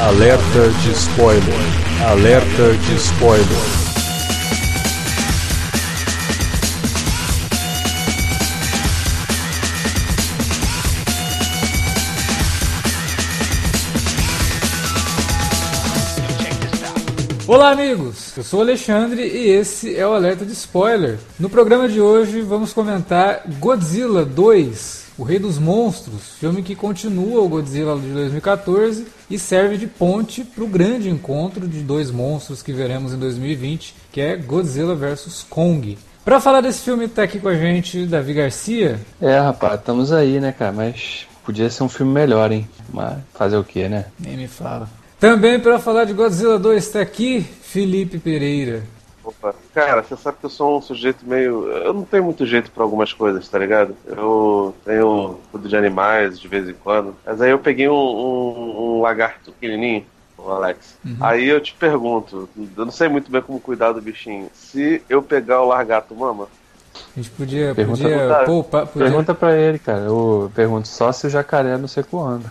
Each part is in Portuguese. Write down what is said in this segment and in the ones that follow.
Alerta de spoiler. Alerta de spoiler. Olá, amigos! Eu sou o Alexandre e esse é o Alerta de Spoiler. No programa de hoje vamos comentar Godzilla 2, O Rei dos Monstros, filme que continua o Godzilla de 2014 e serve de ponte para o grande encontro de dois monstros que veremos em 2020, que é Godzilla vs Kong. Para falar desse filme, tá aqui com a gente Davi Garcia. É, rapaz, estamos aí, né, cara? Mas podia ser um filme melhor, hein? Mas fazer o quê, né? Nem me fala. Também para falar de Godzilla 2 está aqui Felipe Pereira. Opa, cara, você sabe que eu sou um sujeito meio. Eu não tenho muito jeito para algumas coisas, tá ligado? Eu tenho tudo de animais de vez em quando. Mas aí eu peguei um, um, um lagarto pequenininho, o Alex. Uhum. Aí eu te pergunto, eu não sei muito bem como cuidar do bichinho. Se eu pegar o lagarto, mama? A gente podia. Pergunta, podia, podia... pergunta pra ele, cara. Eu pergunto só se o jacaré não sei quando.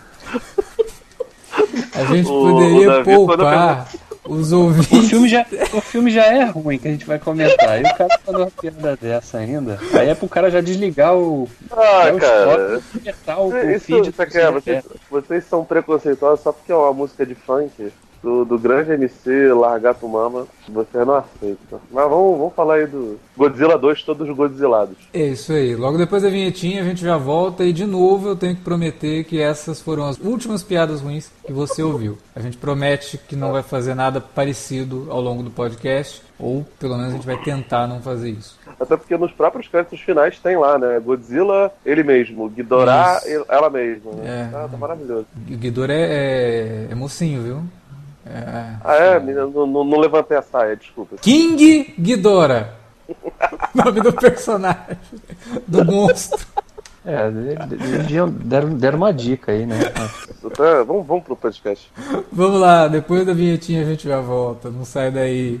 A gente poderia o Davi, poupar os ouvintes. O filme, já, o filme já é ruim que a gente vai comentar. E o cara falou uma piada dessa ainda. Aí é pro cara já desligar o. Ah, cara. O, o isso, feed isso aqui é, vocês, vocês são preconceituosos só porque é uma música de funk do, do grande MC Largato Mama, você não aceita. Mas vamos, vamos falar aí do Godzilla 2, todos Godzillados. É isso aí. Logo depois da vinhetinha a gente já volta e de novo eu tenho que prometer que essas foram as últimas piadas ruins que você ouviu. A gente promete que não vai fazer nada parecido ao longo do podcast, ou pelo menos a gente vai tentar não fazer isso. Até porque nos próprios créditos finais tem lá, né? Godzilla, ele mesmo. Ghidorah, ela mesma. Né? É. Ah, tá maravilhoso. Ghidorah é, é, é mocinho, viu? É, ah, é? Não, não, não, levantei a saia, desculpa. King Ghidorah. nome do personagem. Do monstro. É, deram, deram uma dica aí, né? Tá, vamos, vamos pro podcast. Vamos lá, depois da vinhetinha a gente já volta. Não sai daí.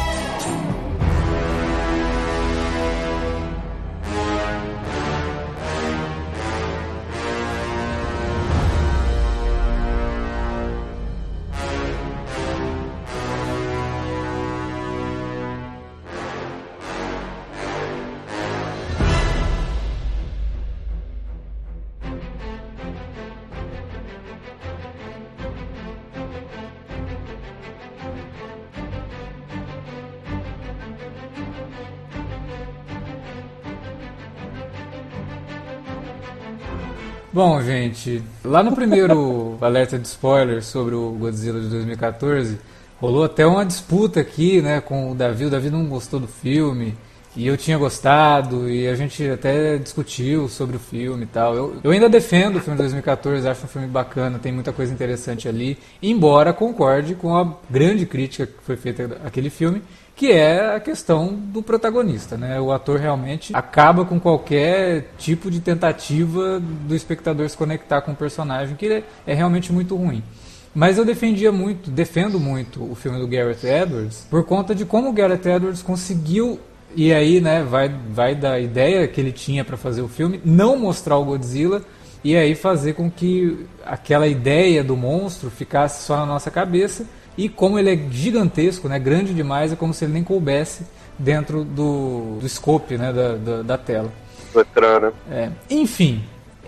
Bom, gente, lá no primeiro alerta de spoilers sobre o Godzilla de 2014, rolou até uma disputa aqui, né, com o Davi. O Davi não gostou do filme e eu tinha gostado e a gente até discutiu sobre o filme e tal. Eu, eu ainda defendo o filme de 2014, acho um filme bacana, tem muita coisa interessante ali, embora concorde com a grande crítica que foi feita àquele filme que é a questão do protagonista, né? O ator realmente acaba com qualquer tipo de tentativa do espectador se conectar com o personagem, que é, realmente muito ruim. Mas eu defendia muito, defendo muito o filme do Gareth Edwards por conta de como o Gareth Edwards conseguiu e aí, né, vai vai da ideia que ele tinha para fazer o filme, não mostrar o Godzilla e aí fazer com que aquela ideia do monstro ficasse só na nossa cabeça e como ele é gigantesco, né, grande demais, é como se ele nem coubesse dentro do, do scope né, da, da, da tela. Do ecrã, né? É. Enfim,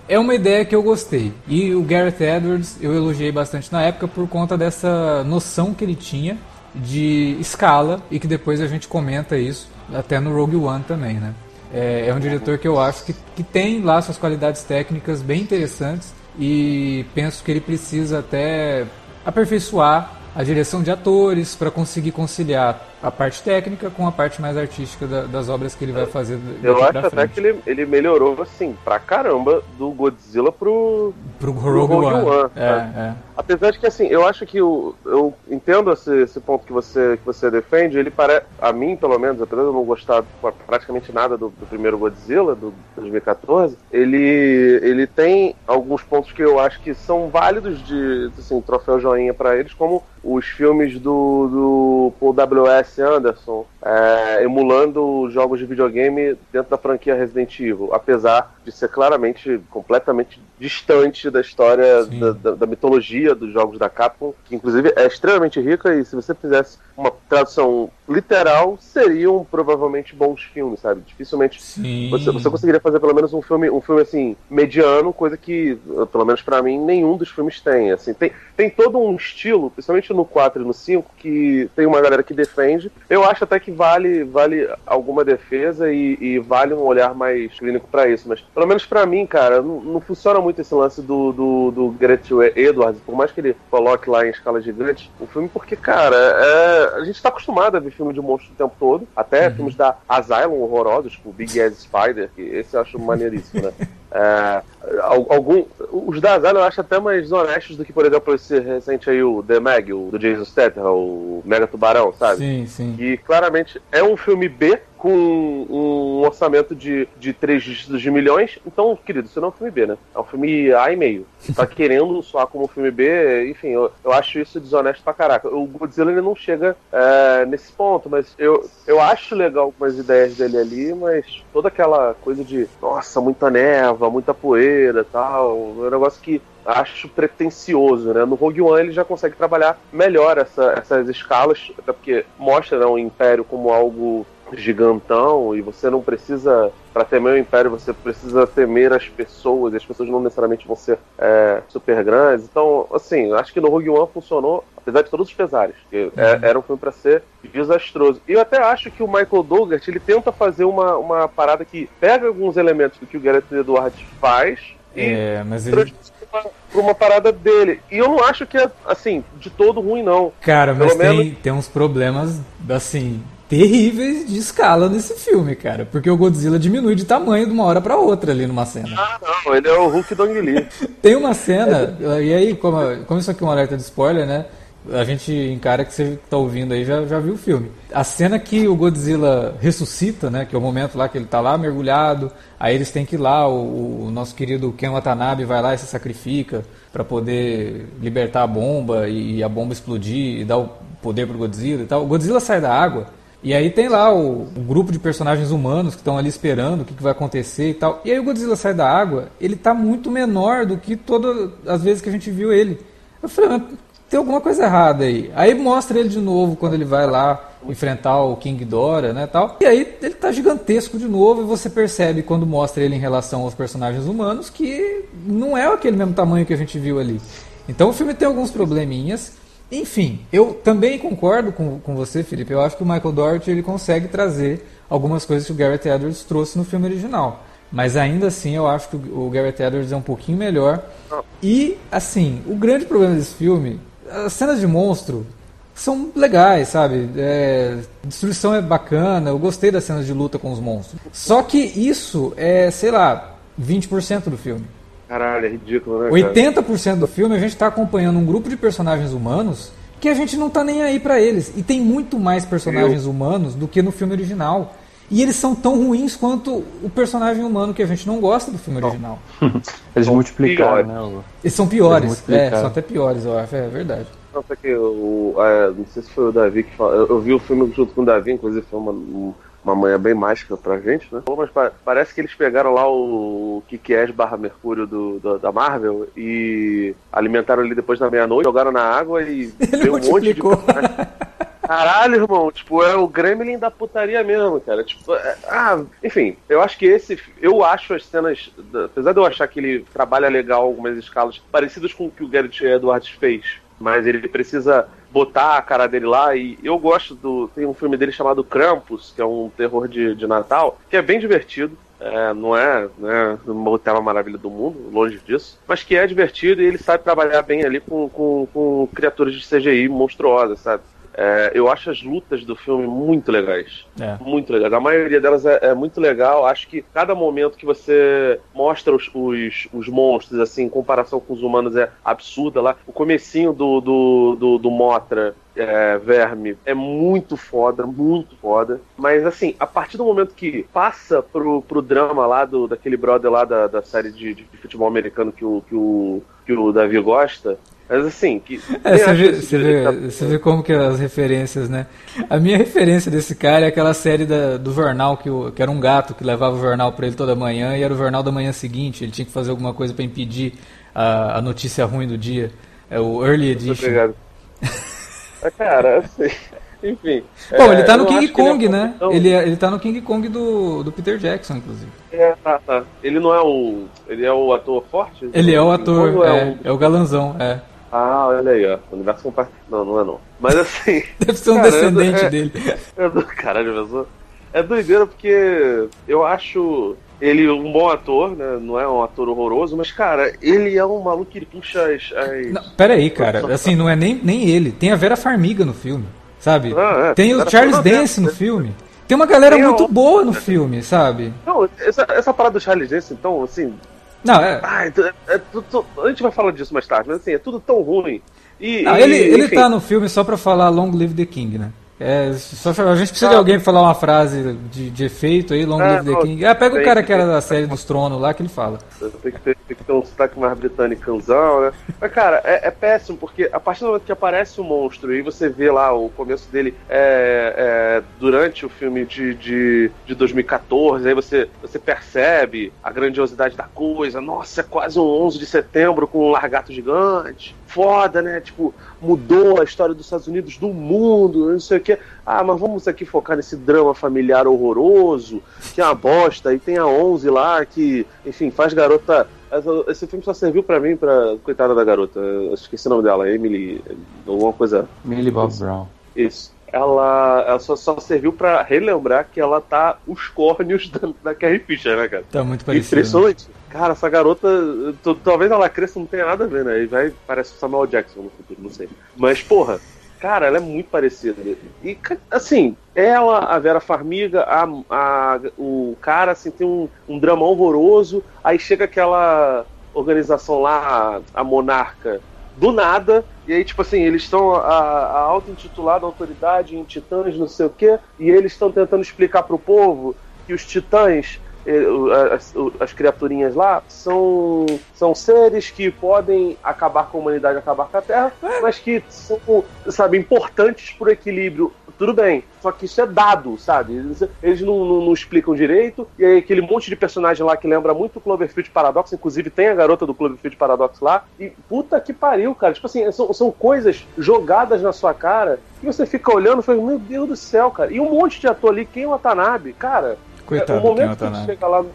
é uma ideia que eu gostei. E o Gareth Edwards eu elogiei bastante na época por conta dessa noção que ele tinha de escala e que depois a gente comenta isso até no Rogue One também, né? É, é um diretor que eu acho que, que tem lá suas qualidades técnicas bem interessantes e penso que ele precisa até aperfeiçoar a direção de atores, para conseguir conciliar a parte técnica com a parte mais artística da, das obras que ele vai fazer. Eu acho até que ele, ele melhorou, assim, pra caramba do Godzilla pro, pro Rogue, Rogue One. One é, é. Apesar de que, assim, eu acho que o, eu entendo esse, esse ponto que você, que você defende, ele parece, a mim, pelo menos, apesar de eu não gostar praticamente nada do, do primeiro Godzilla, do 2014, ele, ele tem alguns pontos que eu acho que são válidos de, assim, troféu joinha para eles, como os filmes do, do Paul W.S. Anderson, é, emulando jogos de videogame dentro da franquia Resident Evil, apesar de ser claramente completamente distante da história, da, da, da, mitologia dos jogos da Capcom, que inclusive é extremamente rica e se você fizesse uma tradução literal, seriam provavelmente bons filmes, sabe? Dificilmente você, você, conseguiria fazer pelo menos um filme, um filme assim, mediano, coisa que, pelo menos para mim, nenhum dos filmes tem. Assim, tem, tem todo um estilo, principalmente no 4 e no 5, que tem uma galera que defende. Eu acho até que vale, vale alguma defesa e, e vale um olhar mais clínico para isso. Mas, pelo menos para mim, cara, não, não, funciona muito esse lance do, do, do Gret Edwards, por mais que ele coloque lá em escala gigante o filme, porque, cara, é, a gente tá acostumado a ver filme de monstro o tempo todo, até uhum. filmes da Asylum horrorosos, tipo Big Ass Spider, que esse eu acho maneiríssimo, né? É, algum, os da Asylum eu acho até mais honestos do que, por exemplo, esse recente aí, o The Meg, o do Jason Statham, o Mega Tubarão, sabe? Sim, sim. E claramente é um filme B com um orçamento de, de três dígitos de milhões. Então, querido, isso não é um filme B, né? É um filme A e meio. Tá querendo soar como um filme B, enfim, eu, eu acho isso desonesto pra caraca. O Godzilla ele não chega é, nesse ponto, mas eu, eu acho legal algumas ideias dele ali, mas toda aquela coisa de, nossa, muita neva, muita poeira e tal, é um negócio que acho pretencioso, né? No Rogue One ele já consegue trabalhar melhor essa, essas escalas, até porque mostra né, o Império como algo gigantão e você não precisa para temer o império você precisa temer as pessoas e as pessoas não necessariamente vão ser é, super grandes então assim acho que no Rogue One funcionou apesar de todos os pesares que é, uhum. era um filme para ser desastroso e eu até acho que o Michael Douglas ele tenta fazer uma, uma parada que pega alguns elementos do que o Gareth Edwards faz e é, mas ele pra uma parada dele. E eu não acho que é, assim, de todo ruim, não. Cara, mas Pelo tem, menos... tem uns problemas, assim, terríveis de escala nesse filme, cara. Porque o Godzilla diminui de tamanho de uma hora para outra ali numa cena. Ah, não, ele é o Hulk Dong Lee. Tem uma cena, e aí, como, como isso aqui é um alerta de spoiler, né? A gente encara que você tá ouvindo aí já, já viu o filme. A cena que o Godzilla ressuscita, né? Que é o momento lá que ele tá lá mergulhado, aí eles têm que ir lá, o, o nosso querido Ken Watanabe vai lá e se sacrifica para poder libertar a bomba e, e a bomba explodir e dar o poder pro Godzilla e tal. O Godzilla sai da água e aí tem lá o, o grupo de personagens humanos que estão ali esperando o que, que, vai acontecer e tal. E aí o Godzilla sai da água, ele tá muito menor do que todas as vezes que a gente viu ele. Eu falei, tem alguma coisa errada aí. Aí mostra ele de novo quando ele vai lá enfrentar o King Dora, né, tal. E aí ele tá gigantesco de novo e você percebe quando mostra ele em relação aos personagens humanos que não é aquele mesmo tamanho que a gente viu ali. Então o filme tem alguns probleminhas. Enfim, eu também concordo com, com você, Felipe. Eu acho que o Michael Dougherty ele consegue trazer algumas coisas que o Gareth Edwards trouxe no filme original. Mas ainda assim, eu acho que o Gareth Edwards é um pouquinho melhor. E, assim, o grande problema desse filme, as cenas de monstro são legais, sabe? É, destruição é bacana, eu gostei das cenas de luta com os monstros. Só que isso é, sei lá, 20% do filme. Caralho, é ridículo, né? 80% do filme a gente está acompanhando um grupo de personagens humanos que a gente não tá nem aí para eles. E tem muito mais personagens Eu... humanos do que no filme original. E eles são tão ruins quanto o personagem humano que a gente não gosta do filme original. eles multiplicaram, né? Eles são piores. Eles é, são até piores, eu acho, é verdade. Não, que o, é, não sei se foi o Davi que falou. Eu, eu, vi o filme junto com o Davi, inclusive foi uma, um, uma manhã bem mágica pra gente, né? Mas parece que eles pegaram lá o Kikies barra Mercúrio do, do, da Marvel e alimentaram ele depois da meia-noite, jogaram na água e ele um monte de. Caralho, irmão, tipo, é o Gremlin da putaria mesmo, cara. Tipo, é, ah, enfim, eu acho que esse. Eu acho as cenas. Apesar de eu achar que ele trabalha legal algumas escalas parecidas com o que o Garrett Edwards fez, mas ele precisa botar a cara dele lá. E eu gosto do. Tem um filme dele chamado Krampus, que é um terror de, de Natal, que é bem divertido. É, não é, né, uma tela maravilha do mundo, longe disso, mas que é divertido e ele sabe trabalhar bem ali com, com, com criaturas de CGI monstruosas, sabe? É, eu acho as lutas do filme muito legais. É. Muito legais. A maioria delas é, é, muito legal. Acho que cada momento que você mostra os, os, os, monstros, assim, em comparação com os humanos, é absurda lá. O comecinho do, do, do, do Motra é, Verme é muito foda, muito foda. Mas assim, a partir do momento que passa pro, pro drama lá do, daquele brother lá da, da série de, de futebol americano que o, que o, que o Davi gosta, mas assim, que. É, você, vê, você, vê, você vê como que é as referências, né? A minha referência desse cara é aquela série da, do jornal que, o, que era um gato que levava o jornal para ele toda manhã e era o jornal da manhã seguinte. Ele tinha que fazer alguma coisa para impedir a, a notícia ruim do dia. É o Early Edition. Obrigado. cara, assim. Enfim. Bom, é, ele tá no King Kong, ele é né? Ele, é, ele tá no King Kong do, do Peter Jackson, inclusive. É, tá, tá. Ele não é o. Ele é o ator forte? Ele é o ator, é, é, o... é o galanzão, é. Ah, olha aí, ó. Universo compartilhado. Não, não é não. Mas assim. Deve ser um cara, descendente é, dele. É do caralho, pessoa. É doideira porque eu acho ele um bom ator, né? Não é um ator horroroso, mas, cara, ele é um maluco que puxa as. as... Não, pera aí, cara. Assim, não é nem, nem ele. Tem a Vera Farmiga no filme, sabe? Ah, é, Tem o Charles Dance no filme. Tem uma galera Tem muito boa no filme, sabe? Não, essa, essa parada do Charles Dance, então, assim, não, é. Ai, é, é, tudo, a gente vai falar disso mais tarde, mas assim, é tudo tão ruim. E, ah, e, ele, ele tá no filme só pra falar Long Live the King, né? É, só, a gente precisa ah, de alguém falar uma frase de, de efeito aí, Long é, Live the King. Ah, pega o cara que era da série dos tronos lá que ele fala. Tem que ter, tem que ter um sotaque mais britânico, né? Mas, cara, é, é, péssimo, porque a partir do momento que aparece o monstro e você vê lá o começo dele é, é, durante o filme de, de, de 2014, aí você, você percebe a grandiosidade da coisa. Nossa, é quase um 11 de setembro com um largato gigante foda, né? Tipo, mudou a história dos Estados Unidos do mundo, não sei o quê. Ah, mas vamos aqui focar nesse drama familiar horroroso, que é uma bosta, e tem a 11 lá que, enfim, faz garota. Esse filme só serviu para mim, pra. Coitada da garota, eu esqueci o nome dela, Emily. alguma coisa. Millie Bob Brown. Isso ela, ela só, só serviu para relembrar que ela tá os córneos da, da Carrie Fisher, né, cara? Tá muito parecido. Impressionante. Cara, essa garota, talvez ela cresça, não tenha nada a ver, né? E vai, parece o Samuel Jackson no futuro, não sei. Mas, porra, cara, ela é muito parecida. E, assim, ela, a Vera Farmiga, a, a, o cara, assim, tem um, um drama horroroso. Aí chega aquela organização lá, a Monarca, do nada. E aí, tipo assim, eles estão a, a auto-intitulada autoridade em titãs, não sei o quê, e eles estão tentando explicar pro povo que os titãs eh, as, as, criaturinhas lá são, são seres que podem acabar com a humanidade, acabar com a Terra, mas que são, sabe, importantes pro equilíbrio tudo bem. Só que isso é dado, sabe? Eles, eles não, não, não, explicam direito. E aí aquele monte de personagem lá que lembra muito o Cloverfield Paradox, inclusive tem a garota do Cloverfield Paradox lá. E puta que pariu, cara. Tipo assim, são, são coisas jogadas na sua cara que você fica olhando e fala, meu Deus do céu, cara. E um monte de ator ali, quem é o Watanabe? Cara, Coitado, o momento que ele chega lá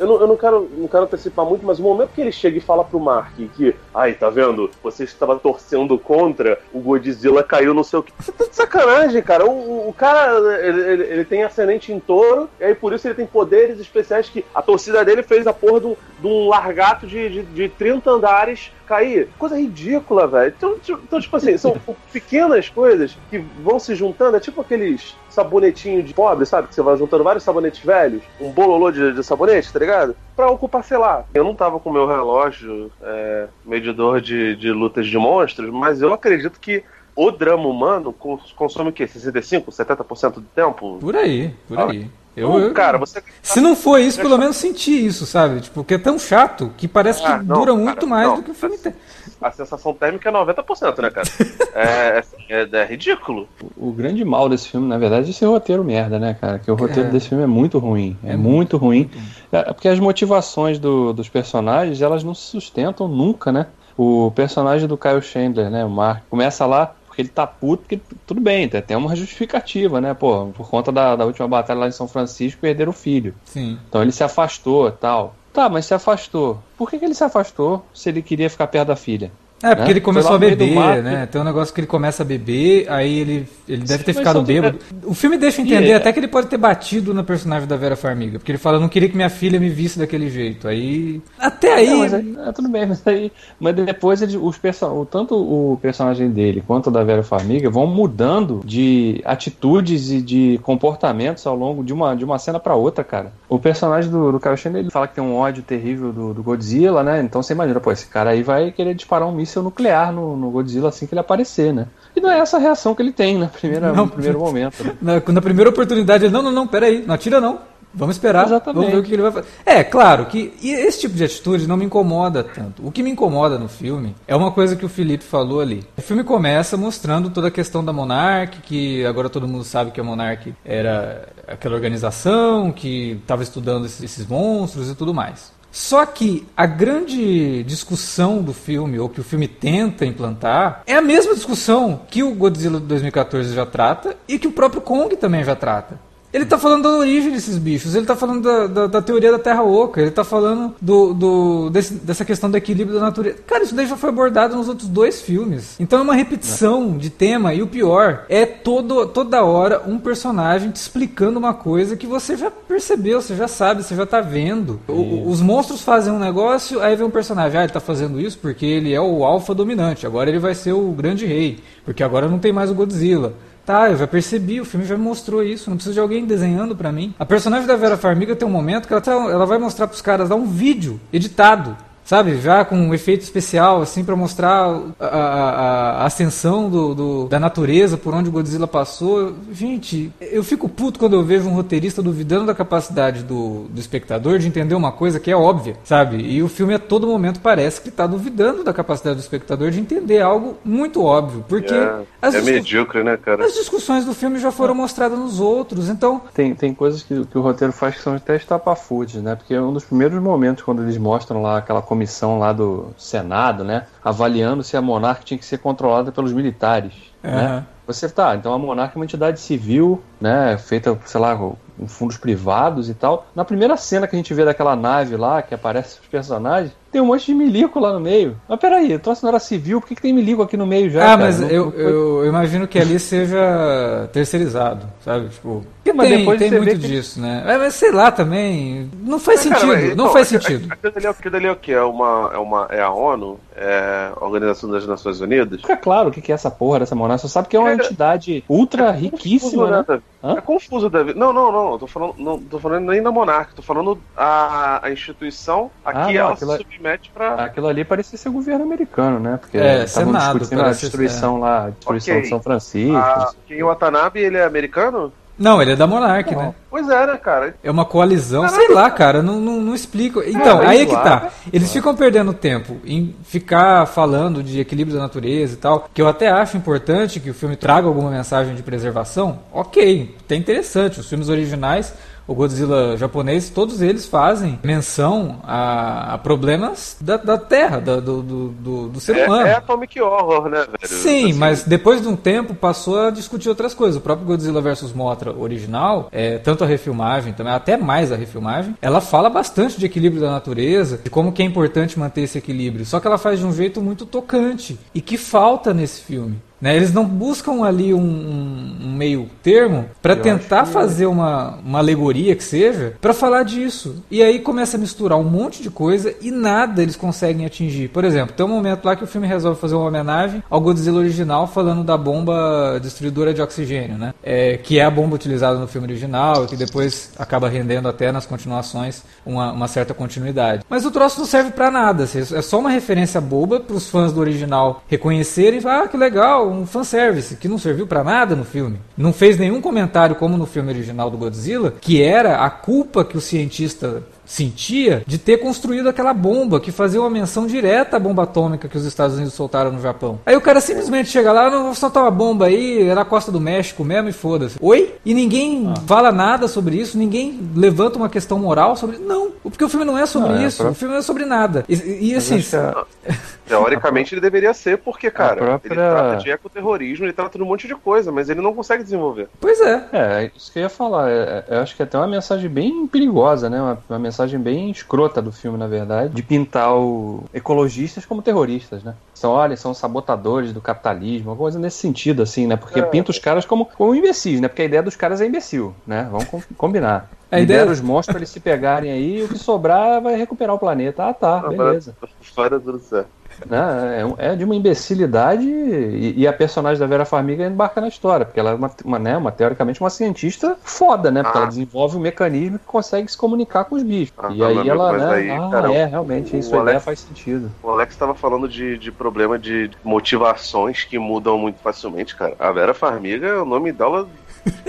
eu não, eu não quero, não quero antecipar muito, mas o momento que ele chega e fala pro Mark que, ai, tá vendo? Você estava torcendo contra, o Godzilla caiu no seu. Você tá de sacanagem, cara. O, o cara, ele, ele, ele, tem ascendente em touro, e aí por isso ele tem poderes especiais que a torcida dele fez a porra de um, de largato de, de, de 30 andares cair. Coisa ridícula, velho. Então, então, tipo assim, são pequenas coisas que vão se juntando. É tipo aqueles sabonetinhos de pobre, sabe? Que você vai juntando vários sabonetes velhos, um bololô de, de sabonete, tá ligado? Pra ocupar, sei lá. Eu não tava com meu relógio é, medidor de, de lutas de monstros, mas eu acredito que o drama humano consome o quê? 65%, 70% do tempo? Por aí, por aí. Eu, eu, cara, você... Se não for isso, pelo menos senti isso, sabe? Tipo, porque é tão chato que parece ah, que não, dura cara, muito mais não, do que o filme tem. A sensação térmica é 90%, né, cara? é, assim, é, é, ridículo. O, o, grande mal desse filme, na verdade, é esse roteiro merda, né, cara? Que o roteiro é. desse filme é muito ruim. É, é muito ruim. É, porque as motivações do, dos personagens, elas não se sustentam nunca, né? O personagem do Kyle Chandler, né, o Mark, começa lá porque ele tá puto, porque tudo bem, tem uma justificativa, né? Pô, por conta da, da última batalha lá em São Francisco, perderam o filho. Sim. Então ele se afastou tal. Tá, mas se afastou. Por que, que ele se afastou se ele queria ficar perto da filha? É, porque né? ele começou a beber, né? Tem um negócio que ele começa a beber, aí ele, ele deve Sim, ter ficado bêbado. O filme deixa entender é. até que ele pode ter batido na personagem da Vera Farmiga, porque ele fala, eu não queria que minha filha me visse daquele jeito. Aí. Até aí. Não, mas aí é, tudo bem, mas aí. Mas depois ele, os person... tanto o personagem dele quanto o da Vera Farmiga vão mudando de atitudes e de comportamentos ao longo de uma, de uma cena para outra, cara. O personagem do, do Kyle Shane, ele fala que tem um ódio terrível do, do Godzilla, né? Então você imagina, pô, esse cara aí vai querer disparar um míssil nuclear no, no Godzilla assim que ele aparecer, né? E não é essa a reação que ele tem na primeira, não, no primeiro momento. Né? Na, na, primeira oportunidade, ele, não, não, não, peraí, não atira não. Vamos esperar, Exatamente. vamos ver o que ele vai fazer. É, claro que esse tipo de atitude não me incomoda tanto. O que me incomoda no filme é uma coisa que o Felipe falou ali. O filme começa mostrando toda a questão da Monarch, que agora todo mundo sabe que a Monarch era aquela organização que estava estudando esses monstros e tudo mais. Só que a grande discussão do filme, ou que o filme tenta implantar, é a mesma discussão que o Godzilla de 2014 já trata e que o próprio Kong também já trata. Ele tá falando da origem desses bichos, ele tá falando da, da, da teoria da Terra Oca, ele tá falando do, do desse, dessa questão do equilíbrio da natureza. Cara, isso daí já foi abordado nos outros dois filmes. Então é uma repetição de tema, e o pior é todo, toda hora um personagem te explicando uma coisa que você já percebeu, você já sabe, você já tá vendo. O, os monstros fazem um negócio, aí vem um personagem, ah, ele tá fazendo isso porque ele é o alfa dominante, agora ele vai ser o grande rei, porque agora não tem mais o Godzilla. Tá, eu já percebi, o filme já mostrou isso, não preciso de alguém desenhando para mim. A personagem da Vera Farmiga tem um momento que ela, tá, ela vai mostrar pros caras dar um vídeo editado sabe? Já com um efeito especial, assim, para mostrar a, a, a ascensão do, do, da natureza por onde o Godzilla passou. Gente, eu fico puto quando eu vejo um roteirista duvidando da capacidade do, do espectador de entender uma coisa que é óbvia, sabe? E o filme a todo momento parece que está duvidando da capacidade do espectador de entender algo muito óbvio, porque é, as é medíocre, né, cara? As discussões do filme já foram mostradas nos outros, então tem, tem coisas que, que o roteiro faz que são até estapafúrdios, né? Porque é um dos primeiros momentos quando eles mostram lá aquela comissão lá do Senado, né? Avaliando se a monarca tinha que ser controlada pelos militares. Uhum. Né? Você tá, então a monarca é uma entidade civil, né? Feita, sei lá, com fundos privados e tal. Na primeira cena que a gente vê daquela nave lá, que aparece os personagens, tem um monte de milico lá no meio. Mas peraí, então se não era civil, por que, que tem milico aqui no meio já? Ah, cara? mas não, eu, não foi... eu, imagino que ali seja terceirizado, sabe? Tipo, mas tem, depois tem muito disso, que... né? É, mas sei lá também. Não faz sentido, cara, mas, não então, faz sentido. Aquilo ali, aquilo ali é o que? É, uma, é, uma, é a ONU? É a Organização das Nações Unidas? Fica claro o que é essa porra dessa monarquia. Você sabe que é uma é, entidade ultra é riquíssima, confuso, né? né? É confuso, David. Não, não, não. Tô falando, não tô falando nem da monarca. Tô falando a, a instituição aqui ah, não, ela aquilo, se submete pra. Aquilo ali parecia ser governo americano, né? Porque é, Senado, discutindo a destruição ser... lá, a destruição okay. de São Francisco. Ah, quem o Watanabe, ele é americano? Não, ele é da Monark, né? Pois é, né, cara? É uma coalizão, Caraca. sei lá, cara, não, não, não explico. Então, é, aí é que tá. Eles ficam perdendo tempo em ficar falando de equilíbrio da natureza e tal, que eu até acho importante que o filme traga alguma mensagem de preservação. Ok, é interessante. Os filmes originais o Godzilla japonês, todos eles fazem menção a, a problemas da, da Terra, da, do, do, do, ser é, humano. É Atomic Horror, né, velho? Sim, assim. mas depois de um tempo passou a discutir outras coisas. O próprio Godzilla vs Mothra original, é, tanto a refilmagem, também até mais a refilmagem, ela fala bastante de equilíbrio da natureza, de como que é importante manter esse equilíbrio. Só que ela faz de um jeito muito tocante e que falta nesse filme. Né? Eles não buscam ali um, um meio termo para tentar fazer uma, uma alegoria que seja para falar disso. E aí começa a misturar um monte de coisa e nada eles conseguem atingir. Por exemplo, tem um momento lá que o filme resolve fazer uma homenagem ao Godzilla original falando da bomba destruidora de oxigênio, né? É, que é a bomba utilizada no filme original e que depois acaba rendendo até nas continuações uma, uma certa continuidade. Mas o troço não serve para nada. Assim, é só uma referência boba para os fãs do original reconhecerem e falar, ah, que legal, um fanservice que não serviu para nada no filme. Não fez nenhum comentário como no filme original do Godzilla, que era a culpa que o cientista sentia de ter construído aquela bomba que fazia uma menção direta à bomba atômica que os Estados Unidos soltaram no Japão. Aí o cara simplesmente chega lá, não vou soltar uma bomba aí, é na costa do México mesmo e foda-se. Oi? E ninguém ah. fala nada sobre isso, ninguém levanta uma questão moral sobre Não, porque o filme não é sobre é, isso, pra... o filme não é sobre nada. E, e assim. Teoricamente ele deveria ser, porque, cara, própria- ele trata de ecoterrorismo, ele trata de um monte de coisa, mas ele não consegue desenvolver. Pois é. É, isso que eu ia falar. É, é, eu acho que é até uma mensagem bem perigosa, né? Uma, uma mensagem bem escrota do filme, na verdade, de pintar o ecologistas como terroristas, né? São, olha, são sabotadores do capitalismo, uma coisa nesse sentido, assim, né? Porque É. pinta os caras como, como imbecis, né? Porque a ideia dos caras é imbecil, né? Vamos com- combinar. A ideia- os monstros pra eles se pegarem aí e o que sobrar vai recuperar o planeta. Ah, tá, beleza. Fora tudo certo. né? É, é de uma imbecilidade e, e a personagem da Vera Farmiga embarca na história, porque ela é uma, uma, né, uma teoricamente uma cientista foda, né? Porque Ah. ela desenvolve um mecanismo que consegue se comunicar com os bichos. Ah, e aí amigo, ela, né? aí, ah, cara, é, realmente, o isso a Alex- ideia faz sentido. O Alex estava falando de, de problema de motivações que mudam muito facilmente, cara. A Vera Farmiga, o nome dela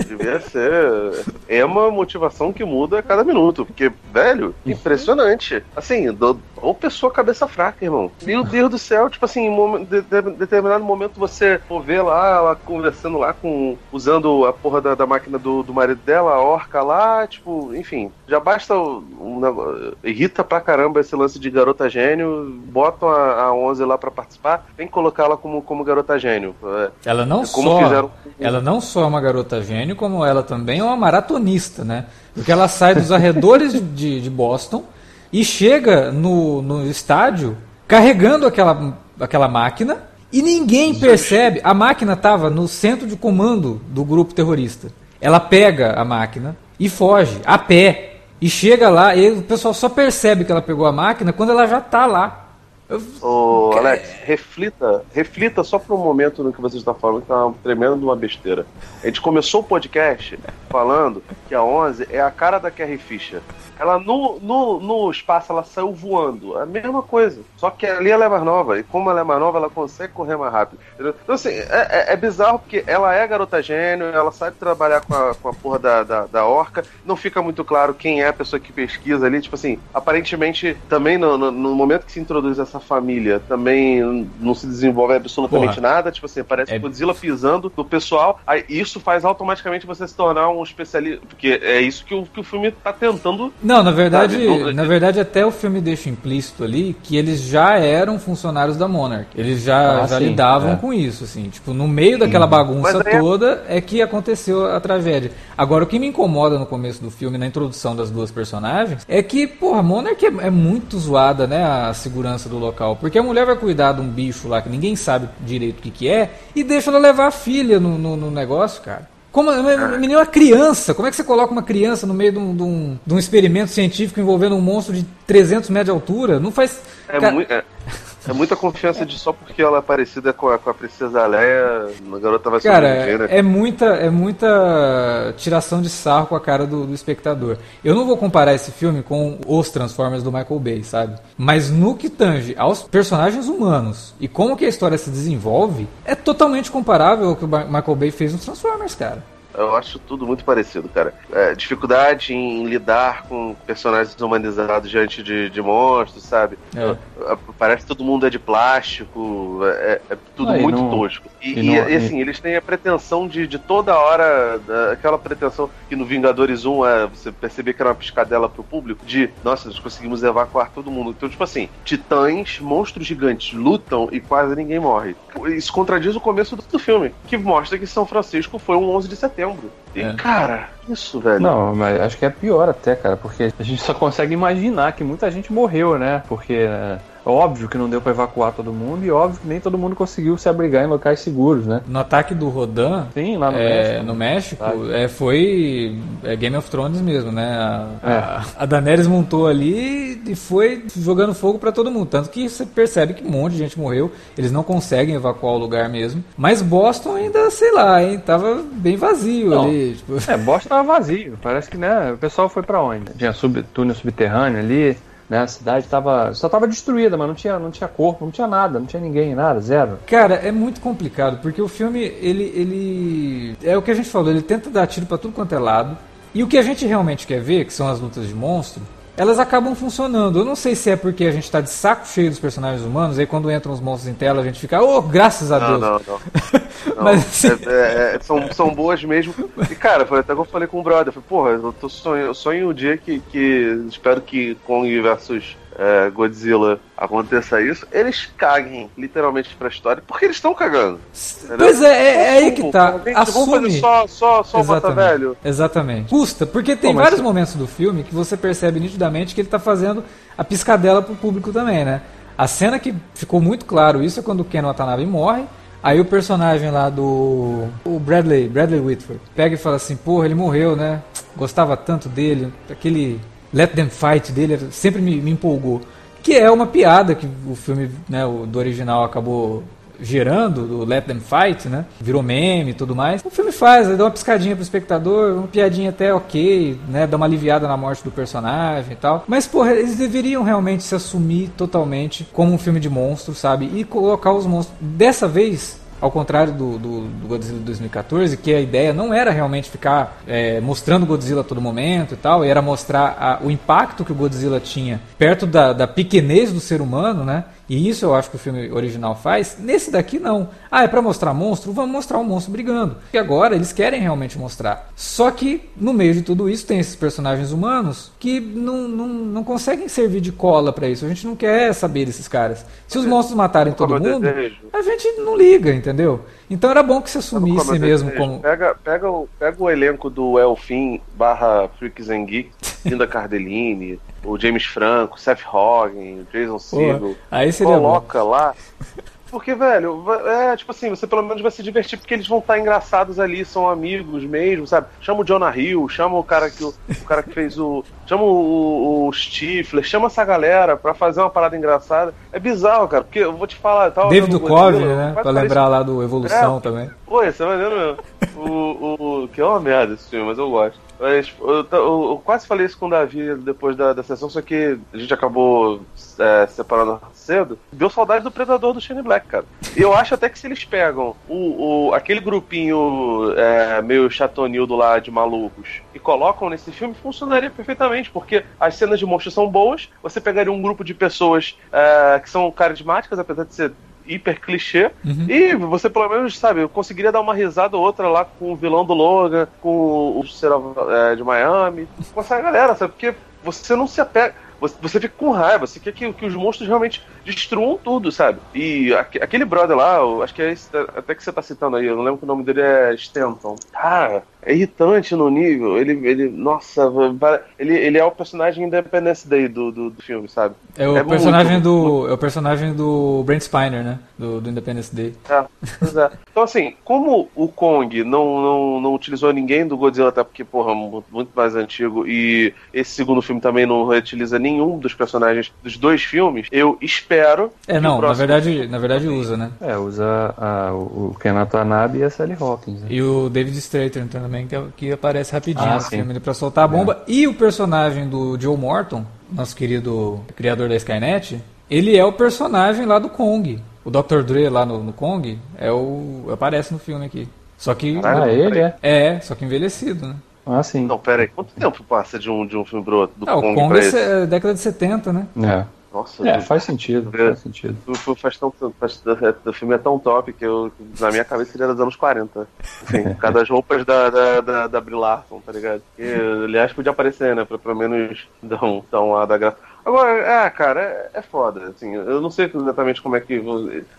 devia ser é uma motivação que muda a cada minuto. Porque, velho, impressionante. Assim, do, ou pessoa cabeça fraca, irmão. Meu Deus do céu, tipo assim, em de, de- determinado momento você vê lá, ela conversando lá com. usando a porra da, da máquina do, do marido dela, a orca lá, tipo, enfim, já basta um negócio. Irrita pra caramba esse lance de garota gênio, botam a, a 11 lá pra participar, tem que colocar ela como, como garota gênio. É, Ela não como só. fizeram. Ela não só é uma garota gênio, como ela também é uma maratonista, né? Porque ela sai dos arredores de, de Boston e chega no, no estádio carregando aquela, aquela máquina e ninguém percebe. A máquina estava no centro de comando do grupo terrorista. Ela pega a máquina e foge a pé. E chega lá e o pessoal só percebe que ela pegou a máquina quando ela já está lá. Ô, Alex, reflita, reflita só por um momento no que você está falando, que é uma tremenda uma besteira. A gente começou o podcast falando que a 11 é a cara da Carrie Fisher. Ela no, no, no espaço ela saiu voando, é a mesma coisa. Só que ali ela é mais nova, e como ela é mais nova, ela consegue correr mais rápido. entendeu? Então, assim, é, é- é bizarro porque ela é garota gênio, ela sabe trabalhar com a, com a porra da, da, da orca, não fica muito claro quem é a pessoa que pesquisa ali. Tipo assim, aparentemente, também no, no, no momento que se introduz essa família, também não se desenvolve absolutamente Porra. nada. Tipo assim, parece É- Godzilla pisando no pessoal. Aí isso faz automaticamente você se tornar um especialista. Porque é isso que o, que o filme tá tentando Não, na verdade, Sabe, não- na verdade até o filme deixa implícito ali que eles já eram funcionários da Monarch. Eles já, Ah, já sim, lidavam é. com isso, assim, tipo, no meio daquela bagunça é- toda é que aconteceu a tragédia. Agora o que me incomoda no começo do filme, na introdução das duas personagens, é que, porra, a Monarch é, é muito zoada, né, a segurança do local, porque a mulher vai cuidar de um bicho lá que ninguém sabe direito o que que é e deixa ela levar a filha no, no, no negócio, cara. Como a menina é uma criança, como é que você coloca uma criança no meio de um, de um- de um experimento científico envolvendo um monstro de 300 metros de altura? Não faz. É, Cara, mui- é- é muita confiança de só porque ela é parecida com a, com a princesa Leia, a garota vai Cara, sobreviver, né? é muita, é muita tiração de sarro com a cara do, do espectador. Eu não vou comparar esse filme com os Transformers do Michael Bay, sabe? Mas no que tange aos personagens humanos e como que a história se desenvolve, é totalmente comparável ao que o Michael Bay fez nos Transformers, cara. Eu acho tudo muito parecido, cara. É, dificuldade em lidar com personagens humanizados diante de, de monstros, sabe? É. É, Parece que todo mundo é de plástico, é, é tudo Ah, muito não- tosco. E, e e- não- e, assim, eles têm a pretensão de, de toda hora, da- aquela pretensão que no Vingadores 1 é você perceber que era uma piscadela pro público, de nossa, nós conseguimos evacuar todo mundo. Então, tipo assim, titãs, monstros gigantes lutam e quase ninguém morre. Isso contradiz o começo do, do filme, que mostra que São Francisco foi um 11 de setembro. E, É. cara, isso, velho. Não, mas acho que é pior até, cara, porque a gente só consegue imaginar que muita gente morreu, né? Porque é óbvio que não deu pra evacuar todo mundo e óbvio que nem todo mundo conseguiu se abrigar em locais seguros, né? No ataque do Rodan, Sim, lá no é, México. no México, Sabe? é, foi é Game of Thrones mesmo, né? A, É. a, a Daenerys montou ali e foi jogando fogo pra todo mundo. Tanto que você percebe que um monte de gente morreu, eles não conseguem evacuar o lugar mesmo. Mas Boston ainda, sei lá, hein? Tava bem vazio Não. ali. Tipo, É, Boston tava vazio. Parece que, né, o pessoal foi pra onde? Tinha sub, túnel subterrâneo ali, né? A cidade tava. Só tava destruída, mas não tinha, não tinha corpo, não tinha nada, não tinha ninguém, nada, zero. Cara, é muito complicado, porque o filme, ele, ele. É o que a gente falou, ele tenta dar tiro pra tudo quanto é lado. E o que a gente realmente quer ver, que são as lutas de monstro, elas acabam funcionando. Eu não sei se é porque a gente tá de saco cheio dos personagens humanos, aí quando entram os monstros em tela a gente fica, oh, graças a Não, Deus. não, não. Não, Mas, assim- é- é- é- são, são boas mesmo. E, cara, foi até que eu falei com o brother. Eu falei, porra, eu tô sonho, eu sonho um dia que, que. Espero que Kong versus é, Godzilla aconteça isso, eles caguem literalmente pra história, porque eles estão cagando. Entendeu? Pois é, é, é aí que tá. Assume. Só, só, só Exatamente. velho. Exatamente. Custa, porque tem Pô, vários momentos do filme que você percebe nitidamente que ele tá fazendo a piscadela pro público também, né? A cena que ficou muito claro isso é quando o Ken Watanabe morre. Aí o personagem lá do. O Bradley, Bradley Whitford, pega e fala assim: Porra, ele morreu, né? Gostava tanto dele. Aquele Let Them Fight dele sempre me, me empolgou. Que é uma piada que o filme né, do original acabou gerando, do Let Them Fight, né? Virou meme e tudo mais. O filme faz, dá uma piscadinha pro espectador, uma piadinha até ok, né? Dá uma aliviada na morte do personagem e tal. Mas, porra, eles deveriam realmente se assumir totalmente como um filme de monstros, sabe? E colocar os monstros. Dessa vez, ao contrário do, do, do, Godzilla de 2014, que a ideia não era realmente ficar é, mostrando Godzilla a todo momento e tal, era mostrar a, o impacto que o Godzilla tinha perto da, da pequenez do ser humano, né? E isso eu acho que o filme original faz. Nesse daqui não. Ah, é para mostrar monstro? Vamos mostrar um monstro brigando. E agora eles querem realmente mostrar. Só que no meio de tudo isso tem esses personagens humanos que não, não, não conseguem servir de cola para isso. A gente não quer saber desses caras. Se os monstros matarem todo mundo, a gente não liga, entendeu? Então era bom que se assumisse mesmo como. Pega, pega, o, pega o elenco do Elfin barra Freaks and Geeks, Linda Cardellini, o James Franco, Seth Rogen, Jason Segel. Aí seria Coloca bom. lá. Porque, velho, é tipo assim, você pelo menos vai se divertir porque eles vão estar engraçados ali, são amigos mesmo, sabe? Chama o Jonah Hill, chama o cara que, o, o cara que fez o. Chama o, o Stifler, chama essa galera pra fazer uma parada engraçada. É bizarro, cara, porque eu vou te falar. David Duchovny, né? Pra lembrar lá do Evolução é, também. Pô, você vai vendo mesmo. o, o, que é uma merda esse filme, mas eu gosto. Mas eu, eu, eu, quase falei isso com o Davi depois da, da sessão, só que a gente acabou é, separando cedo. Deu saudade do Predador do Shane Black, cara. E eu acho até que se eles pegam o, o aquele grupinho é, meio chatonildo lá de malucos e colocam nesse filme, funcionaria perfeitamente, porque as cenas de monstros são boas. Você pegaria um grupo de pessoas é, que são carismáticas, apesar de ser hiper clichê. Uhum. E você, pelo menos, sabe, conseguiria dar uma risada ou outra lá com o vilão do Logan, com o Será é, de Miami, com essa galera, sabe? Porque você não se apega você, você fica com raiva, você quer que, que os monstros realmente destruam tudo, sabe? E aquele brother lá, acho que é esse, até que você tá citando aí, eu não lembro que o nome dele é Stanton. Cara, é irritante no nível. Ele, ele nossa, ele, ele é o personagem Independence Day do, do, do filme, sabe? É o é personagem muito, do muito... é o personagem do Brent Spiner, né? Do, do Independence Day. É, é. Então assim, como o Kong não, não, não utilizou ninguém do Godzilla, até porque porra, muito mais antigo e esse segundo filme também não reutiliza ninguém nenhum dos personagens dos dois filmes, eu espero. É, não, na verdade, na verdade usa, né? É, usa a, o Ken Watanabe e a Sally Hawkins. Né? E o David Strathern também, que, que aparece rapidinho ah, no filme pra soltar a bomba. É. E o personagem do Joe Morton, nosso querido criador da Skynet, ele é o personagem lá do Kong. O Dr. Dre lá no, no Kong é o aparece no filme aqui. Só que. Ah, ele é? É, só que envelhecido, né? Ah, sim. Não, pera aí. Quanto tempo passa de um, de um filme pro outro? Do é, Kong o Kong é década de 70, né? É. Nossa, é, faz sentido, é, faz sentido. O, faz tão, faz, o filme é tão top que eu, na minha cabeça ele era dos anos 40. Assim, cada das roupas da, da, da, da Brie Larson, tá ligado? E, aliás, podia aparecer, né? Pra pelo menos dar um, dar um da graça. Agora, é, cara, é, é foda, assim, eu não sei exatamente como é que.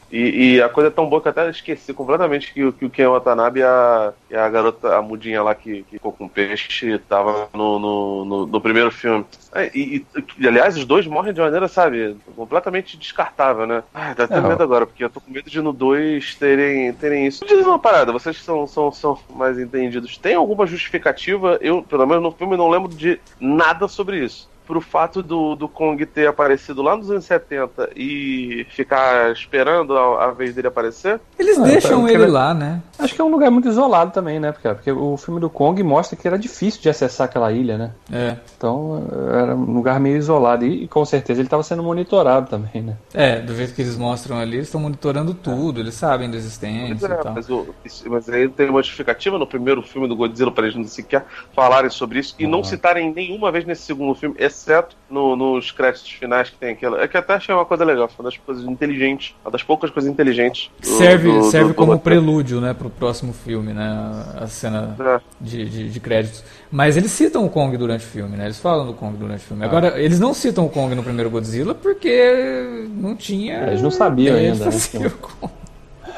E, e, a coisa é tão boa que eu até esqueci completamente que, que o Ken Watanabe e a, e a garota, a mudinha lá que, que ficou com peixe, tava no, no, no, no primeiro filme. É, e, e, aliás, os dois morrem de maneira, sabe, completamente descartável, né? Ai, dá até é, medo agora, porque eu tô com medo de no 2 terem, terem isso. Diz uma parada, vocês são, são, são mais entendidos. Tem alguma justificativa? Eu, pelo menos no filme, não lembro de nada sobre isso pro fato do, do Kong ter aparecido lá nos anos 70 e ficar esperando a, a vez dele aparecer? Eles ah, deixam ele lá, né? Acho que é um lugar muito isolado também, né? Porque, porque o filme do Kong mostra que era difícil de acessar aquela ilha, né? É. Então era um lugar meio isolado e, e com certeza ele estava sendo monitorado também, né? É, do jeito que eles mostram ali, eles estão monitorando tudo, eles sabem da existência é, e tal. Mas, o, mas aí tem uma justificativa no primeiro filme do Godzilla para eles não sequer falarem sobre isso e não citarem nenhuma vez nesse segundo filme, exceto no, nos créditos finais que tem aquilo. É que até achei uma coisa legal, foi uma das coisas inteligentes, uma das poucas coisas inteligentes. Do, serve do, serve do, como prelúdio, né, pro próximo filme, né, a cena é. de, de, de, créditos. Mas eles citam o Kong durante o filme, né, eles falam do Kong durante o filme. Ah. Agora, eles não citam o Kong no primeiro Godzilla porque não tinha... Eles não sabiam ainda, né?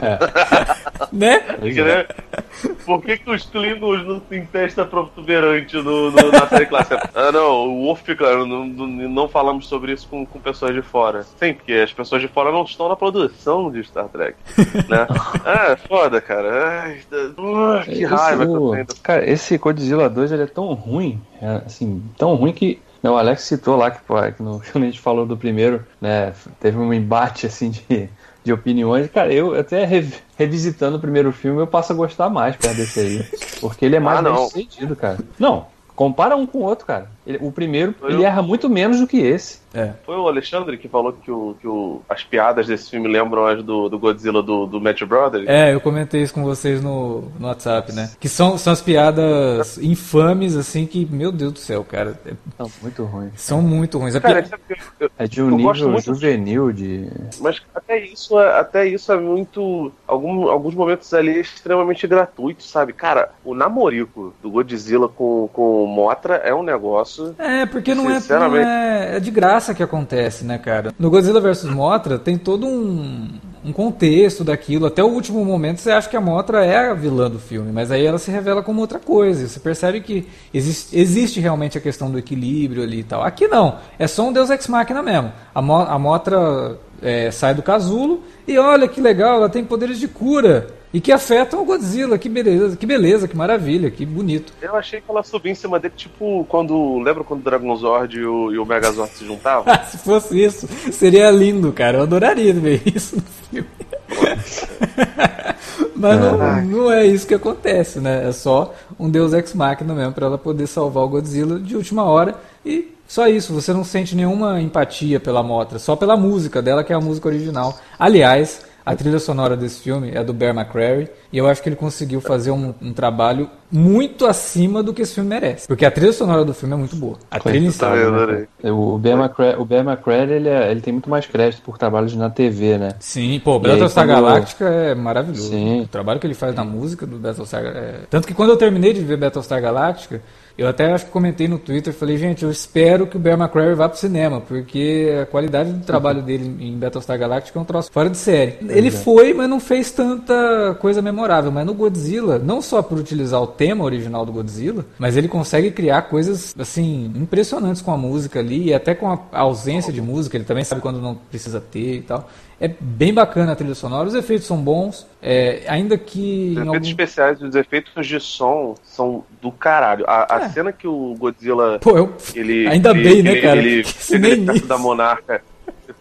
É. né? Por que, que os Klingons não têm testa protuberante no, no, na série clássica? Ah, não, o Wolf fica. Não, não falamos sobre isso com, com pessoas de fora. Sim, porque as pessoas de fora não estão na produção de Star Trek. Né? é, foda, cara. Ai, uh, que esse, raiva que eu tenho. Cara, esse Godzilla 2 ele é tão ruim, é, assim, tão ruim que o Alex citou lá que, pô, que no, quando a gente falou do primeiro, né, teve um embate assim de de opiniões. Cara, eu até revisitando o primeiro filme, eu passo a gostar mais perto desse aí. Porque ele é mais ah, bem sucedido, cara. Não, compara um com o outro, cara. Ele, o primeiro, ele erra muito menos do que esse. É. Foi o Alexandre que falou que, o, que o, as piadas desse filme lembram as do, do Godzilla do, do Match Brothers. É, eu comentei isso com vocês no, no WhatsApp, né? Que são, são as piadas infames, assim, que, meu Deus do céu, cara. É, são muito ruins. São muito ruins. Cara, eu, é de um nível juvenil de. Mas até isso, é, até isso é muito. Algum, alguns momentos ali é extremamente gratuito, sabe? Cara, o namorico do Godzilla com, com o Motra é um negócio. É, porque não é, não é, é de graça que acontece, né, cara? No Godzilla vs Mothra tem todo um, um contexto daquilo. Até o último momento você acha que a Mothra é a vilã do filme, mas aí ela se revela como outra coisa. Você percebe que existe, existe realmente a questão do equilíbrio ali e tal. Aqui não, é só um Deus Ex Machina mesmo. A, Mo a Mothra é, sai do casulo e olha que legal, ela tem poderes de cura e que afetam o Godzilla. Que beleza, que beleza, que maravilha, que bonito. Eu achei que ela subia em cima dele, tipo, quando. Lembra quando o Dragon Zord e o, e o Megazord se juntavam? se fosse isso, seria lindo, cara. Eu adoraria ver isso no filme. Mas não, não, é isso que acontece, né? É só um Deus Ex Machina mesmo para ela poder salvar o Godzilla de última hora e só isso, você não sente nenhuma empatia pela Motra, só pela música dela, que é a música original. Aliás, a trilha sonora desse filme é do Bear McCreary e eu acho que ele conseguiu fazer um, um, trabalho muito acima do que esse filme merece. Porque a trilha sonora do filme é muito boa. A trilha tá, né? O Bear McCreary, o Bear McCreary ele, é, ele tem muito mais crédito por trabalhos na TV, né? Sim, pô, Battlestar Galactica é maravilhoso. Sim. O trabalho que ele faz na música do Battlestar é... Tanto que quando eu terminei de ver Battlestar Galactica, eu até acho que comentei no Twitter, falei, gente, eu espero que o Bear McCreary vá pro cinema, porque a qualidade do trabalho dele em Battlestar Galactica é um troço fora de série. Ele foi, mas não fez tanta coisa memorável. Mas no Godzilla, não só por utilizar o tema original do Godzilla, mas ele consegue criar coisas, assim, impressionantes com a música ali, e até com a ausência de música, ele também sabe quando não precisa ter e tal. É bem bacana a trilha sonora, os efeitos são bons, é, ainda que. Os efeitos algum... especiais, os efeitos de som são do caralho. A, a é. cena que o Godzilla. Pô, eu... ele, ainda ele, bem, né, ele, cara? Ele, ele, ele perto da monarca.